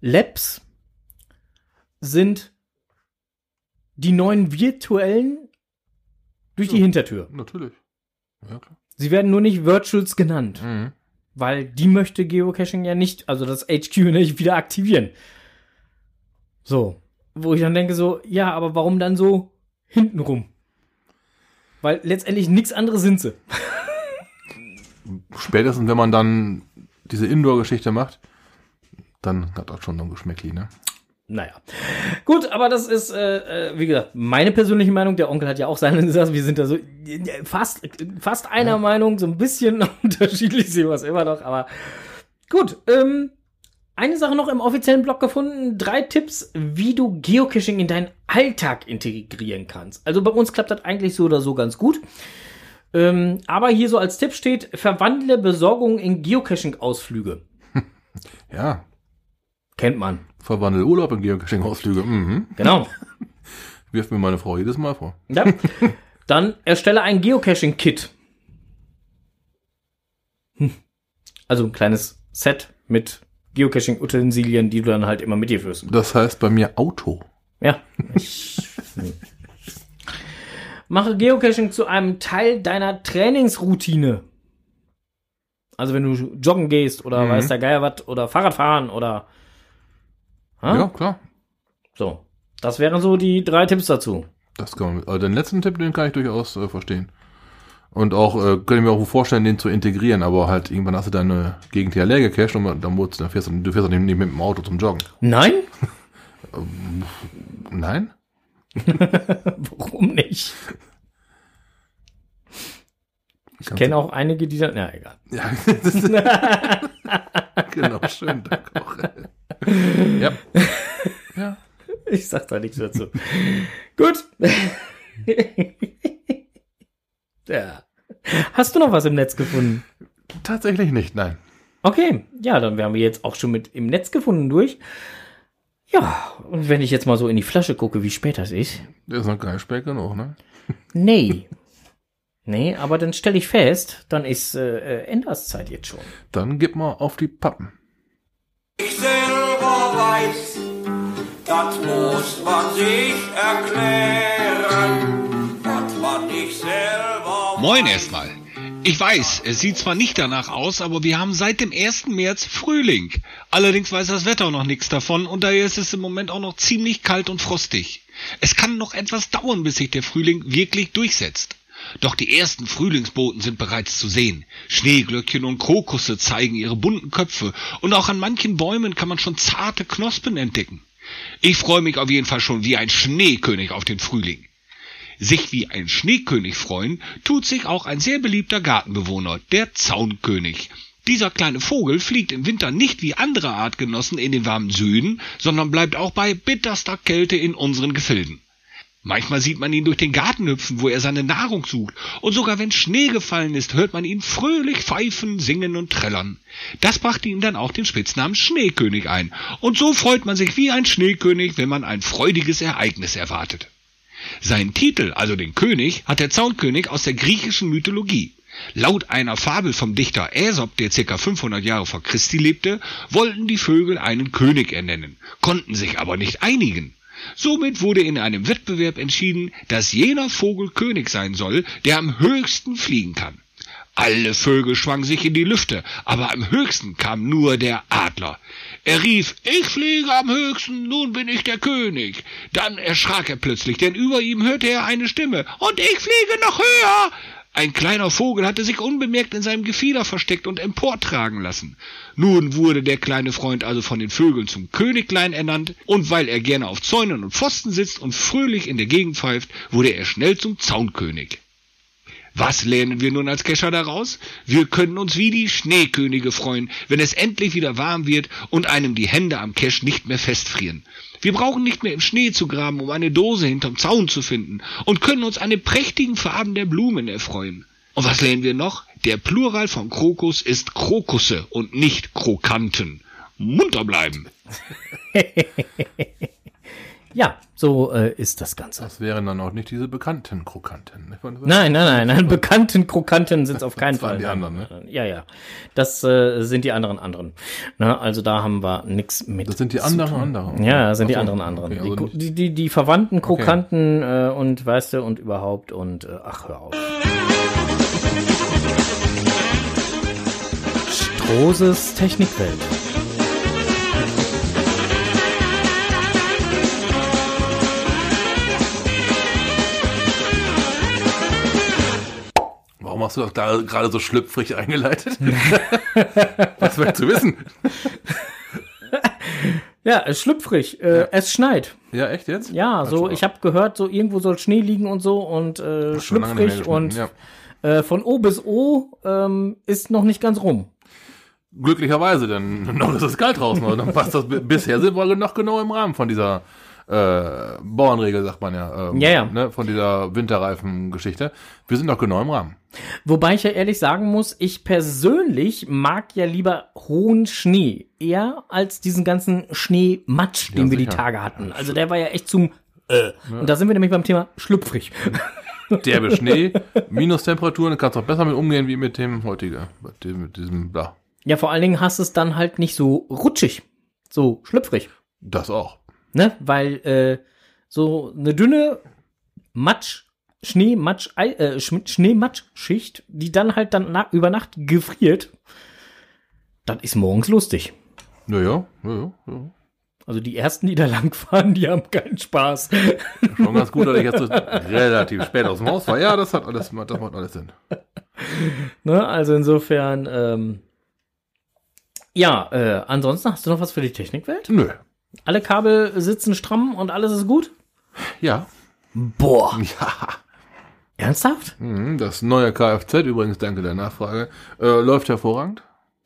Labs sind die neuen virtuellen durch die Ja. Hintertür. Natürlich. Ja, klar. Sie werden nur nicht Virtuals genannt, Mhm. weil die möchte Geocaching ja nicht, also das HQ nicht wieder aktivieren. So, wo ich dann denke so, ja, aber warum dann so hintenrum? Weil letztendlich nichts anderes sind sie. Spätestens, wenn man dann diese Indoor-Geschichte macht, dann hat das schon so ein Geschmäckli, ne? Naja. Gut, aber das ist, äh, äh, wie gesagt, meine persönliche Meinung. Der Onkel hat ja auch seine gesagt, wir sind da so äh, fast, fast einer Meinung, so ein bisschen unterschiedlich sehen wir es immer noch, aber gut. Ähm, eine Sache noch im offiziellen Blog gefunden. Drei Tipps, wie du Geocaching in deinen Alltag integrieren kannst. Also bei uns klappt das eigentlich so oder so ganz gut. Ähm, aber hier so als Tipp steht, verwandle Besorgung in Geocaching-Ausflüge. Ja, Kennt man. Verwandel Urlaub in Geocaching-Ausflüge. Mhm. Genau. Wirft mir meine Frau jedes Mal vor. Ja. Dann erstelle ein Geocaching-Kit. Hm. Also ein kleines Set mit Geocaching-Utensilien, die du dann halt immer mit dir führst. Das heißt bei mir Auto. Ja. Hm. Mache Geocaching zu einem Teil deiner Trainingsroutine. Also wenn du joggen gehst oder Mhm. weiß der Geier was oder Fahrrad fahren oder Ha? Ja, klar. so. Das wären so die drei Tipps dazu. Das kann man, also den letzten Tipp, den kann ich durchaus äh, verstehen. Und auch, äh, könnte ich mir auch vorstellen, den zu integrieren, aber halt irgendwann hast du deine Gegend ja leer gecached und dann, dann fährst du, du fährst dann nicht mit dem Auto zum Joggen. Nein? Nein? Warum nicht? Ich kenne auch einige, die dann. Na, egal. Ja, genau, schön, danke auch. Ja. Ja. Ich sag da nichts dazu. Gut. ja. Hast du noch was im Netz gefunden? Tatsächlich nicht, nein. Okay, ja, dann wären wir jetzt auch schon mit im Netz gefunden durch. Ja, und wenn ich jetzt mal so in die Flasche gucke, wie spät das ist. Der ist noch gar nicht spät genug, ne? Nee. Nee, aber dann stelle ich fest, dann ist äh, äh, Enderszeit jetzt schon. Dann gib mal auf die Pappen. Ich selber weiß, das muss man sich erklären, was man nicht selber Moin erstmal. Ich weiß, es sieht zwar nicht danach aus, aber wir haben seit dem 1. März Frühling. Allerdings weiß das Wetter noch nichts davon und daher ist es im Moment auch noch ziemlich kalt und frostig. Es kann noch etwas dauern, bis sich der Frühling wirklich durchsetzt. Doch die ersten Frühlingsboten sind bereits zu sehen. Schneeglöckchen und Krokusse zeigen ihre bunten Köpfe und auch an manchen Bäumen kann man schon zarte Knospen entdecken. Ich freue mich auf jeden Fall schon wie ein Schneekönig auf den Frühling. Sich wie ein Schneekönig freuen, tut sich auch ein sehr beliebter Gartenbewohner, der Zaunkönig. Dieser kleine Vogel fliegt im Winter nicht wie andere Artgenossen in den warmen Süden, sondern bleibt auch bei bitterster Kälte in unseren Gefilden. Manchmal sieht man ihn durch den Garten hüpfen, wo er seine Nahrung sucht, und sogar wenn Schnee gefallen ist, hört man ihn fröhlich pfeifen, singen und trällern. Das brachte ihm dann auch den Spitznamen Schneekönig ein, und so freut man sich wie ein Schneekönig, wenn man ein freudiges Ereignis erwartet. Seinen Titel, also den König, hat der Zaunkönig aus der griechischen Mythologie. Laut einer Fabel vom Dichter Aesop, der ca. 500 Jahre vor Christi lebte, wollten die Vögel einen König ernennen, konnten sich aber nicht einigen. Somit wurde in einem Wettbewerb entschieden, dass jener Vogel König sein soll, der am höchsten fliegen kann. Alle Vögel schwangen sich in die Lüfte, aber am höchsten kam nur der Adler. Er rief, ich fliege am höchsten, nun bin ich der König. Dann erschrak er plötzlich, denn über ihm hörte er eine Stimme, und ich fliege noch höher. Ein kleiner Vogel hatte sich unbemerkt in seinem Gefieder versteckt und emportragen lassen. Nun wurde der kleine Freund also von den Vögeln zum Königlein ernannt, und weil er gerne auf Zäunen und Pfosten sitzt und fröhlich in der Gegend pfeift, wurde er schnell zum Zaunkönig. Was lernen wir nun als Kescher daraus? Wir können uns wie die Schneekönige freuen, wenn es endlich wieder warm wird und einem die Hände am Cash nicht mehr festfrieren. Wir brauchen nicht mehr im Schnee zu graben, um eine Dose hinterm Zaun zu finden und können uns an den prächtigen Farben der Blumen erfreuen. Und was lernen wir noch? Der Plural von Krokus ist Krokusse und nicht Krokanten. Munter bleiben. Ja, so äh, ist das Ganze. Das wären dann auch nicht diese bekannten Krokanten. ne? Nein, nein, nein, nein, bekannten Krokanten sind es auf keinen Das Fall. die anderen, ne? Ja, ja. Das äh, sind die anderen anderen. Na, also da haben wir nichts mit. Das sind die anderen anderen. Ja, das sind die Ach so, anderen anderen. okay, also die, die, die, die verwandten Krokanten äh, und weißt du und überhaupt und äh, ach hör auf. Strohses Technikwelt. Warum hast du das da gerade so schlüpfrig eingeleitet? Was willst du wissen? Ja, es ist schlüpfrig. Äh, Es schneit. Ja, echt jetzt? Ja, Hat so ich habe gehört, so irgendwo soll Schnee liegen und so und äh, schlüpfrig und geschnitten, äh, von O bis O ähm, ist noch nicht ganz rum. Glücklicherweise, denn noch ist es kalt draußen. Dann passt das. bi- Bisher sind wir noch genau im Rahmen von dieser äh, Bauernregel, sagt man ja. Ähm, Ja, ja. Ne, von dieser Winterreifen-Geschichte. Wir sind noch genau im Rahmen. Wobei ich ja ehrlich sagen muss, ich persönlich mag ja lieber hohen Schnee eher als diesen ganzen Schneematsch, den Ja, wir die sicher. Tage hatten. Also der war ja echt zum äh. Und da sind wir nämlich beim Thema schlüpfrig. Derbe Schnee, Minustemperaturen, da kannst du auch besser mit umgehen wie mit dem heutigen. Mit, dem, mit diesem, da. ja, vor allen Dingen hast du es dann halt nicht so rutschig, so schlüpfrig. Das auch. Ne? Weil äh, so eine dünne Matsch, Schnee, Matsch, äh, Sch- Schneematschschicht, die dann halt dann na über Nacht gefriert, das ist morgens lustig. Naja, ja, ja, ja. Also die ersten, die da langfahren, die haben keinen Spaß. Schon ganz gut, dass ich jetzt so relativ spät aus dem Haus war. Ja, das hat alles, das macht alles Sinn. ne? Also insofern, ähm, ja, äh, ansonsten hast du noch was für die Technikwelt? Nö. Alle Kabel sitzen stramm und alles ist gut? Ja. Boah, Ja. ernsthaft? Mhm, Das neue Kfz, übrigens, danke der Nachfrage, äh, läuft hervorragend.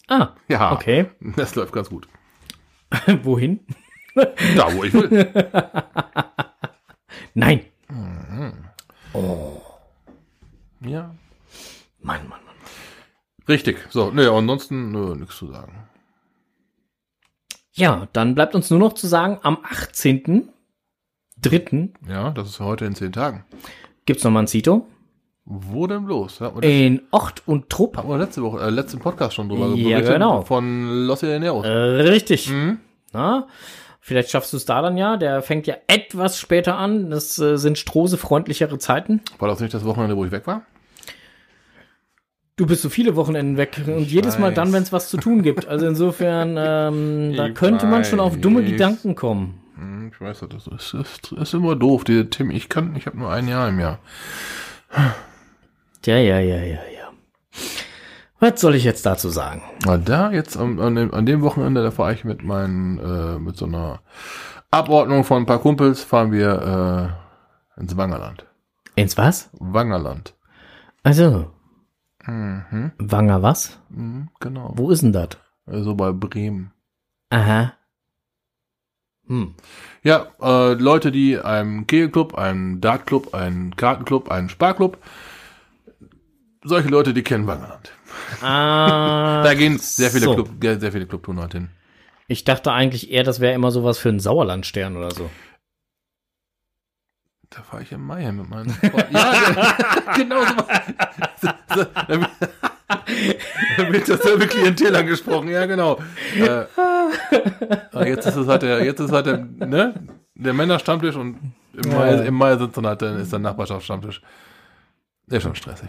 Ah, Ja. okay. Das läuft ganz gut. Wohin? Da, wo ich will. Nein. ja. Mann, Mann, Mann. Richtig. So, ne, ansonsten, nö, nichts zu sagen. Ja, dann bleibt uns nur noch zu sagen, am 18.03. Ja, das ist heute in zehn Tagen. gibt's nochmal ein Zito. Wo denn bloß? In Ort und Trupp. hatten wir letzte Woche, äh, letzten Podcast schon drüber Ja, berichtet, genau. Von Los Llaneros. Äh, richtig. Mhm. Na, vielleicht schaffst du es da dann ja. Der fängt ja etwas später an. Das äh, sind strosefreundlichere Zeiten. War das nicht das Wochenende, wo ich weg war? Du bist so viele Wochenenden weg und jedes Mal weiß. dann, wenn es was zu tun gibt. Also insofern, ähm, da Ich könnte man schon auf dumme. Gedanken kommen. Hm, Ich weiß, das ist, ist, ist immer doof. Die, Tim, ich kann, ich habe nur ein Jahr im Jahr. Ja, ja, ja, ja, ja. Was soll ich jetzt dazu sagen? Na, da jetzt am- an, dem, an dem Wochenende, da fahre ich mit meinen, äh, mit so einer Abordnung von ein paar Kumpels, fahren wir äh, ins Wangerland. Ins was? Wangerland. Also, Mhm. Wanger was? Mhm, genau. Wo ist denn das? Also bei Bremen. Aha. Hm. Ja, äh, Leute, die einen Kegelclub, einen Dartclub, einen Kartenclub, einen Sparclub, solche Leute, die kennen Wangerland. Ah, Da gehen sehr viele so. Club, sehr viele Clubtouren halt hin. Ich dachte eigentlich eher, das wäre immer sowas für einen Sauerlandstern oder so. Da fahre ich im Mai mit meinen Freunden. Ja, genau so. so da wird- da wird dasselbe Klientel angesprochen, ja genau. Äh, aber jetzt ist es halt der, jetzt ist halt der, ne, der Männerstammtisch und im, Ja. Mai, im Mai dann halt, der- ist der Nachbarschaftsstammtisch. Der ist schon stressig.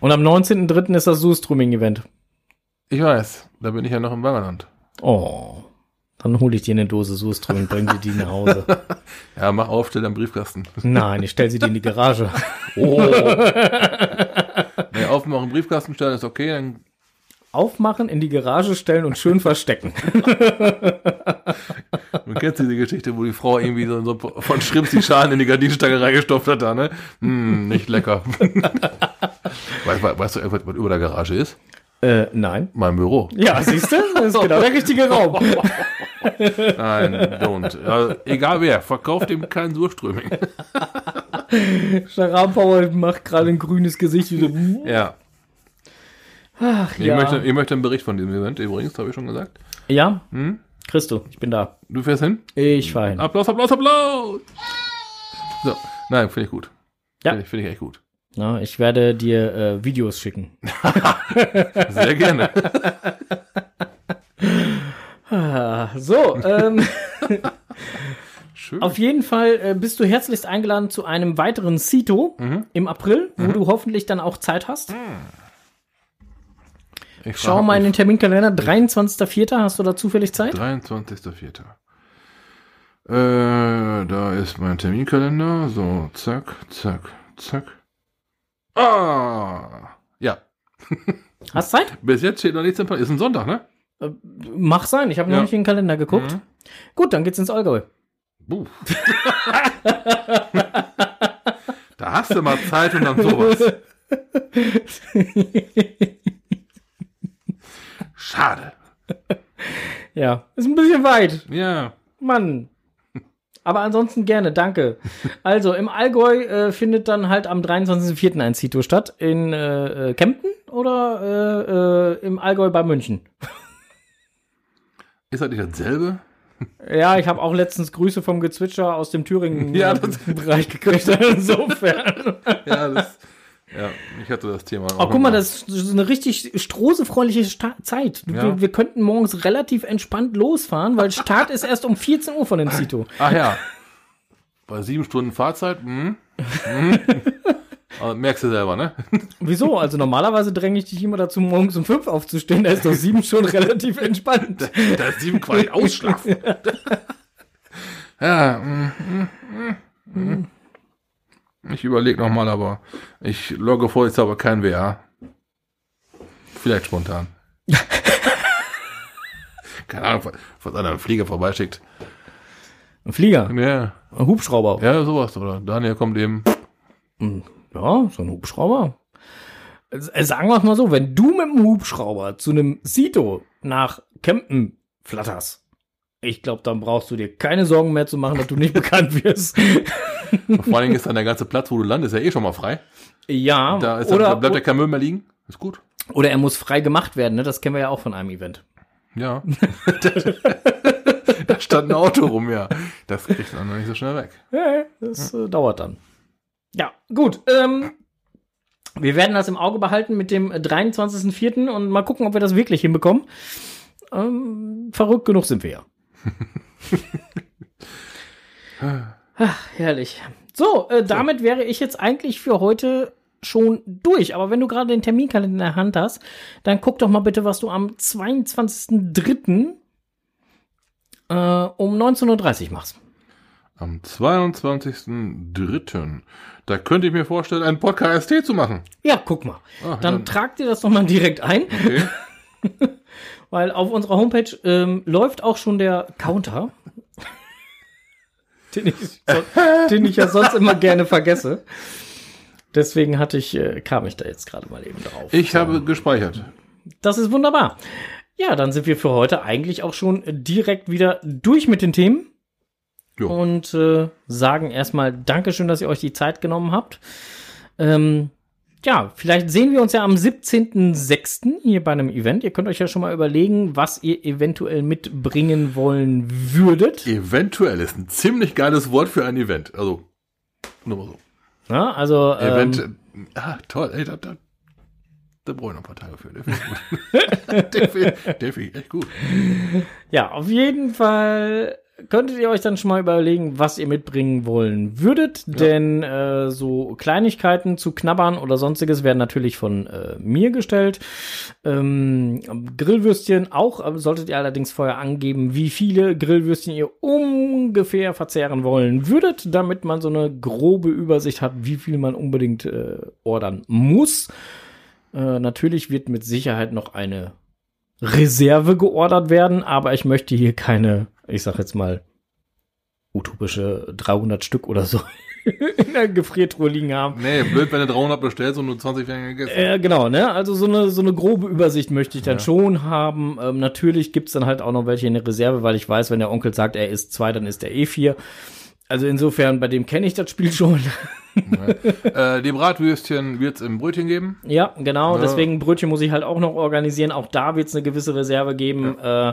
Und am 19.03. ist das Soos-Trumming-Event. Ich weiß, da bin ich ja noch im Wangerland. Oh. Dann hole ich dir eine Dose Soos-Trumming, bring dir die nach Hause. Ja, mach auf, stell am Briefkasten. Nein, ich stell sie dir in die Garage. Oh. nee, aufmachen, Briefkasten stellen ist okay, dann Aufmachen, in die Garage stellen und schön verstecken. Du kennst diese Geschichte, wo die Frau irgendwie so, so von Schrimps die Schalen in die Gardinenstange reingestopft hat, da, ne? Hm, nicht lecker. weißt, weißt, du, was über der Garage ist? Äh, nein. Mein Büro. Ja, siehst du? Das ist genau der richtige Raum. Nein, don't. Ja, egal wer, verkauft ihm keinen Surströming. Scharampauer macht gerade ein grünes Gesicht. Ja. ach Ich, ja. möchte, ich möchte einen Bericht von diesem Event übrigens, habe ich schon gesagt. ja? Hm? Christo, ich bin da. Du fährst hin? Ich fahr hin. Applaus, Applaus, Applaus! So, nein, finde ich gut. Ja. Finde ich, finde ich echt gut. Na, ich werde dir äh, Videos schicken. Sehr gerne. So, ähm, Schön. auf jeden Fall äh, bist du herzlichst eingeladen zu einem weiteren Cito Mhm. im April, wo du hoffentlich dann auch Zeit hast. Ich Schau mal in den Terminkalender. 23.04. Hast du da zufällig Zeit? 23.04. Äh, da ist mein Terminkalender. So, zack, zack, zack. Ah! Ja, Hast Zeit? bis jetzt steht noch nichts im Plan. Ist ein Sonntag, ne? Mach sein. Ich habe noch Ja. nicht in den Kalender geguckt. Mhm. Gut, dann geht's ins Allgäu. Da hast du mal Zeit und dann sowas. Schade. Ja, ist ein bisschen weit. Ja. Mann. Aber ansonsten gerne, danke. Also im Allgäu äh, findet dann halt am 23.04. ein Cito statt. In äh, äh, Kempten oder äh, äh, im Allgäu bei München? Ist das nicht dasselbe? Ja, ich habe auch letztens Grüße vom Gezwitscher aus dem Thüringen Ja, äh, gekriegt. Insofern. Ja, das. Ja, ich hatte das Thema. Oh, guck mal, das ist eine richtig strosefreundliche Sta Zeit. Ja. Wir, wir könnten morgens relativ entspannt losfahren, weil Start ist erst um 14 Uhr von dem Cito. Ach ja. Bei sieben Stunden Fahrzeit, mhm. Mhm. Aber merkst du selber, ne? Wieso? Also normalerweise dränge ich dich immer dazu, morgens um 5 aufzustehen. Da ist doch 7 schon relativ entspannt. Da ist sieben quasi ausschlafen. ja, mm, mm, mm, mm. Ich überlege nochmal, aber ich logge vor, jetzt aber kein WA. Vielleicht spontan. Keine Ahnung, was einer einen Flieger vorbeischickt. Ein Flieger, Ja, ein Hubschrauber. ja, sowas. Oder Daniel kommt eben. Ja, so ein Hubschrauber. Äh, Sagen wir es mal so, wenn du mit dem Hubschrauber zu einem Cito nach Kempten flatterst, ich glaube, dann brauchst du dir keine Sorgen mehr zu machen, dass du nicht bekannt wirst. Und vor allen Dingen ist dann der ganze Platz, wo du landest, ja eh schon mal frei. ja, Da, ist dann, oder, da bleibt ja kein Müll mehr liegen. Ist gut. oder er muss frei gemacht werden, ne? das kennen wir ja auch von einem Event. Ja. da stand ein Auto rum, ja. Das kriegt man noch nicht so schnell weg. Ja, das äh, dauert dann. Ja, gut. Ähm, wir werden das im Auge behalten mit dem 23.04. und mal gucken, ob wir das wirklich hinbekommen. Ähm, verrückt genug sind wir ja. Ach, herrlich. So, äh, damit wäre ich jetzt eigentlich für heute schon durch. Aber wenn du gerade den Terminkalender in der Hand hast, dann guck doch mal bitte, was du am 22.03. Äh, um 19.30 Uhr machst. Am 22.03. Da könnte ich mir vorstellen, einen Podcast ST zu machen. Ja, guck mal. Ah, dann, dann- trag dir das doch mal direkt ein, Okay. weil auf unserer Homepage ähm, läuft auch schon der Counter. Den, ich, den ich ja sonst immer gerne vergesse. Deswegen hatte ich, äh, kam ich da jetzt gerade mal eben drauf. Ich habe gespeichert. Das ist wunderbar. Ja, dann sind wir für heute eigentlich auch schon direkt wieder durch mit den Themen. Jo. Und äh, sagen erstmal Dankeschön, dass ihr euch die Zeit genommen habt. Ähm, ja, vielleicht sehen wir uns ja am 17.06. hier bei einem Event. Ihr könnt euch ja schon mal überlegen, was ihr eventuell mitbringen wollen würdet. Eventuell ist ein ziemlich geiles Wort für ein Event. Also, nur mal so. Ja, also Event. ähm, ah, toll. Ey, da, da, da brauche ich noch ein paar Tage für. Der finde ich gut. der finde ich echt gut. Ja, auf jeden Fall könntet ihr euch dann schon mal überlegen, was ihr mitbringen wollen würdet. Denn äh, so Kleinigkeiten zu knabbern oder sonstiges werden natürlich von äh, mir gestellt. Ähm, Grillwürstchen auch, äh, solltet ihr allerdings vorher angeben, wie viele Grillwürstchen ihr ungefähr verzehren wollen würdet, damit man so eine grobe Übersicht hat, wie viel man unbedingt äh, ordern muss. Äh, natürlich wird mit Sicherheit noch eine Reserve geordert werden, aber ich möchte hier keine, ich sag jetzt mal, utopische 300 Stück oder so in der Gefriertruhe liegen haben. Nee, blöd, wenn du 300 bestellst und nur 20 werden gegessen. Äh, genau, ne? Also so eine, so eine grobe Übersicht möchte ich dann schon haben. Ähm, natürlich gibt's dann halt auch noch welche in der Reserve, weil ich weiß, wenn der Onkel sagt, er ist zwei, dann ist er eh vier. Also insofern, bei dem kenne ich das Spiel schon. äh, die Bratwürstchen wird's im Brötchen geben. Ja, genau. Ja. Deswegen Brötchen muss ich halt auch noch organisieren. Auch da wird es eine gewisse Reserve geben. Äh,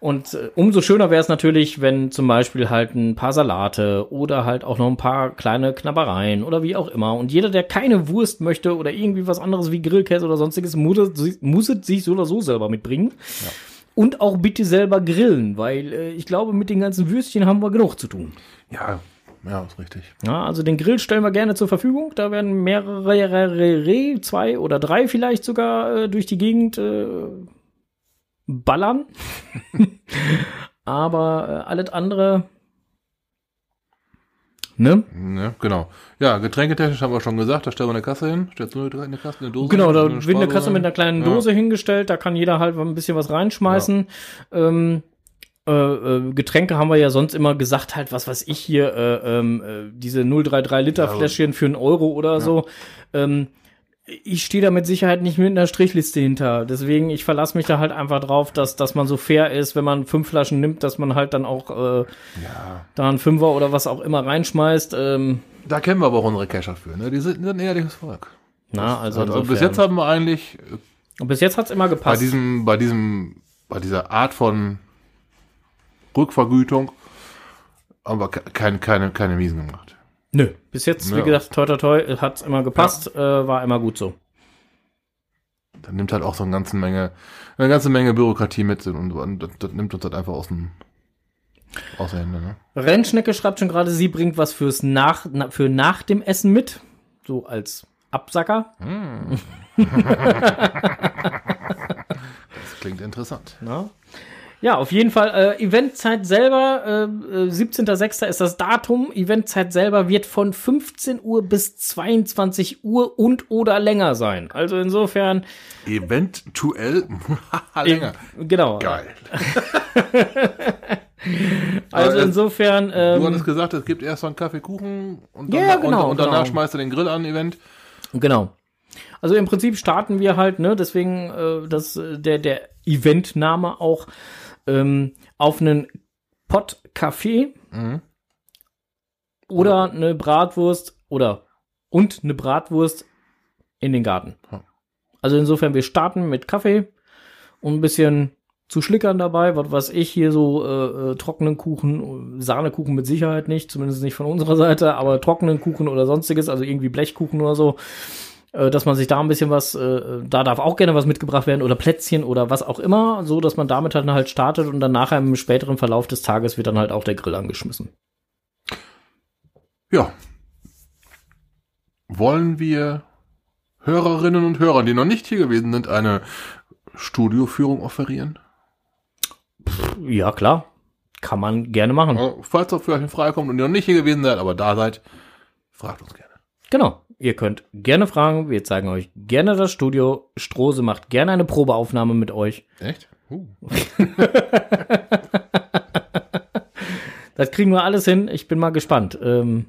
und äh, umso schöner wäre es natürlich, wenn zum Beispiel halt ein paar Salate oder halt auch noch ein paar kleine Knabbereien oder wie auch immer. Und jeder, der keine Wurst möchte oder irgendwie was anderes wie Grillkäse oder sonstiges, muss es, sich so oder so selber mitbringen. Und auch bitte selber grillen, weil äh, ich glaube, mit den ganzen Würstchen haben wir genug zu tun. Ja, ja, ist richtig. Ja, also den Grill stellen wir gerne zur Verfügung. Da werden mehrere, zwei oder drei vielleicht sogar äh, durch die Gegend äh, ballern. Aber äh, alles andere. Ne? Ja, genau. Ja, getränketechnisch haben wir schon gesagt, da stellen wir eine Kasse hin. Stellst du eine Kasse, eine Dose Genau, da eine wird eine Kasse mit hin. einer kleinen Ja. Dose hingestellt. Da kann jeder halt ein bisschen was reinschmeißen. Ähm, äh, äh, Getränke haben wir ja sonst immer gesagt, halt, was weiß ich hier, äh, ähm, äh, diese 033 Liter Ja, Fläschchen für einen Euro oder so. Ähm, ich stehe da mit Sicherheit nicht mit einer Strichliste hinter. Deswegen, ich verlasse mich da halt einfach drauf, dass, dass man so fair ist, wenn man fünf Flaschen nimmt, dass man halt dann auch äh, Ja, da einen Fünfer oder was auch immer reinschmeißt. Ähm, da kennen wir aber auch unsere Cacher für, ne? Die sind ein ehrliches Volk. na, also, Also, bis jetzt haben wir eigentlich äh, Und bis jetzt hat's immer bei gepasst. diesem, bei diesem, bei dieser Art von Rückvergütung haben wir ke- keine, keine, keine Miesen gemacht. Nö, bis jetzt, wie Ja. gesagt, toi toi toi, hat's immer gepasst, äh, war immer gut so. Da nimmt halt auch so eine ganze Menge, eine ganze Menge Bürokratie mit und, und das, das nimmt uns halt einfach aus dem, aus der Hände, ne? Rennschnecke schreibt schon gerade, sie bringt was fürs nach, na, für nach dem Essen mit, so als Absacker. Das klingt interessant. Na? Ja, auf jeden Fall. Äh, Eventzeit selber, äh, äh, 17.06. ist das Datum. Eventzeit selber wird von 15 Uhr bis 22 Uhr und oder länger sein. Also insofern, Eventuell länger. äh, genau. Geil. Also Äh, insofern, Du ähm, hattest gesagt, es gibt erst so einen Kaffeekuchen und, Ja, dann, genau, und, und danach genau. schmeißt du den Grill an, Event. Genau. Also im Prinzip starten wir halt, ne, deswegen äh, das, äh, der, der Eventname auch ähm, auf einen Pott Kaffee Mhm. oder eine Bratwurst oder und eine Bratwurst in den Garten. Ja. Also insofern, wir starten mit Kaffee und ein bisschen zu schlickern dabei, was weiß ich, hier so äh, äh, trockenen Kuchen, Sahnekuchen mit Sicherheit nicht, zumindest nicht von unserer Seite, aber trockenen Kuchen oder sonstiges, also irgendwie Blechkuchen oder so, dass man sich da ein bisschen was, äh, da darf auch gerne was mitgebracht werden oder Plätzchen oder was auch immer, so dass man damit dann halt startet und dann nachher im späteren Verlauf des Tages wird dann halt auch der Grill angeschmissen. Ja. Wollen wir Hörerinnen und Hörern, die noch nicht hier gewesen sind, eine Studioführung offerieren? Ja, klar. Kann man gerne machen. Also, falls ihr für euch in Frage kommt und ihr noch nicht hier gewesen seid, aber da seid, fragt uns gerne. Genau. Ihr könnt gerne fragen. Wir zeigen euch gerne das Studio. Strose macht gerne eine Probeaufnahme mit euch. Echt? Uh. Das kriegen wir alles hin. Ich bin mal gespannt. Ähm,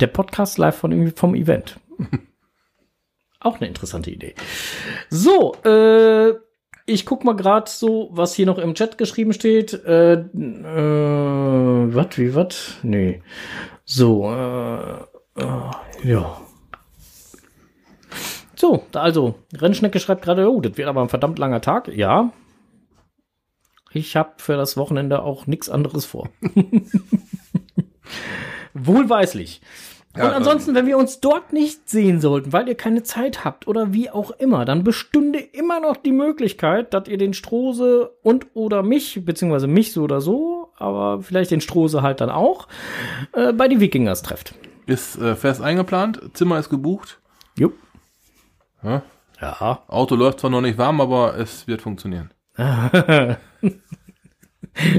der Podcast live von, vom Event. Auch eine interessante Idee. So, äh, ich guck mal gerade so, was hier noch im Chat geschrieben steht. Äh, äh, was, wie, was? Nee. So, äh, äh, ja. So, da also, Rennschnecke schreibt gerade, oh, das wird aber ein verdammt langer Tag. Ja. Ich habe für das Wochenende auch nichts anderes vor. Wohlweislich. Ja, Und ansonsten, wenn wir uns dort nicht sehen sollten, weil ihr keine Zeit habt oder wie auch immer, dann bestünde immer noch die Möglichkeit, dass ihr den Strose und oder mich, beziehungsweise mich so oder so, aber vielleicht den Strose halt dann auch, äh, bei die Wikingers trefft. Ist äh, fest eingeplant, Zimmer ist gebucht. Jo. Ja? Ja. Auto läuft zwar noch nicht warm, aber es wird funktionieren.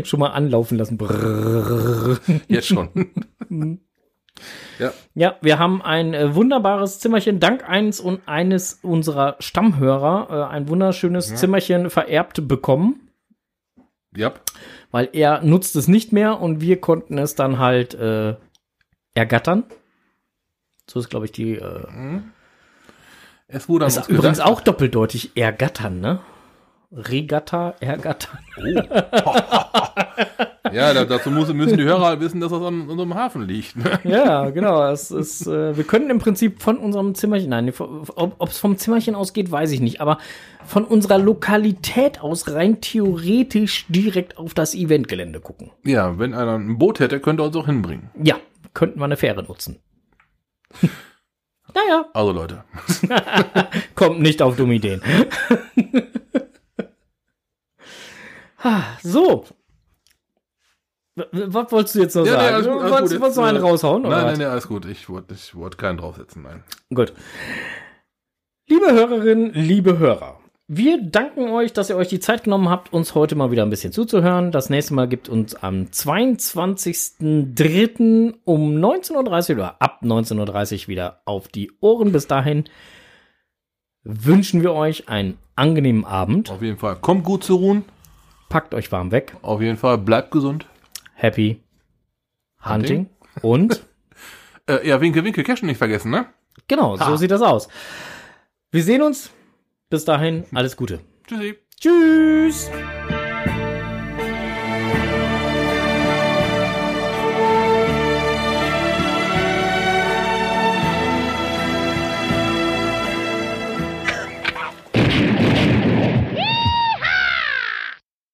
Schon mal anlaufen lassen. Brrrr. Jetzt schon. ja. Ja, wir haben ein äh, wunderbares Zimmerchen, dank eines und eines unserer Stammhörer, äh, ein wunderschönes Zimmerchen vererbt bekommen. Ja. weil er nutzt es nicht mehr und wir konnten es dann halt äh, ergattern. So ist, glaube ich, die. Äh, Es wurde ist übrigens gedacht. auch doppeldeutig ergattern, ne? Regatta, ergattern. Ja, da, dazu müssen die Hörer halt wissen, dass das an unserem Hafen liegt. Ne? Ja, genau. Es ist, äh, wir können im Prinzip von unserem Zimmerchen, nein, ob es vom Zimmerchen ausgeht, weiß ich nicht, aber von unserer Lokalität aus rein theoretisch direkt auf das Eventgelände gucken. Ja, wenn einer ein Boot hätte, könnte er uns auch hinbringen. Ja, könnten wir eine Fähre nutzen. naja, Also Leute, kommt nicht auf dumme Ideen. Ah, so. Was wolltest du jetzt noch Ja, nee, sagen? alles gut, du alles wolltest, gut. wolltest du einen äh, raushauen? Oder nein, was? nein, nein, alles gut. Ich wollte ich wollte keinen draufsetzen, nein. Gut. Liebe Hörerinnen, liebe Hörer, wir danken euch, dass ihr euch die Zeit genommen habt, uns heute mal wieder ein bisschen zuzuhören. Das nächste Mal gibt uns am 22.03. um 19.30 Uhr oder ab 19.30 Uhr wieder auf die Ohren. Bis dahin wünschen wir euch einen angenehmen Abend. Auf jeden Fall. Kommt gut zu ruhen. Packt euch warm weg. Auf jeden Fall. Bleibt gesund. Happy Hunting. Und Äh, ja, Winke, Winke, Cashen nicht vergessen, ne? genau, so Ha. sieht das aus. Wir sehen uns. Bis dahin, alles Gute. Tschüssi. Tschüss.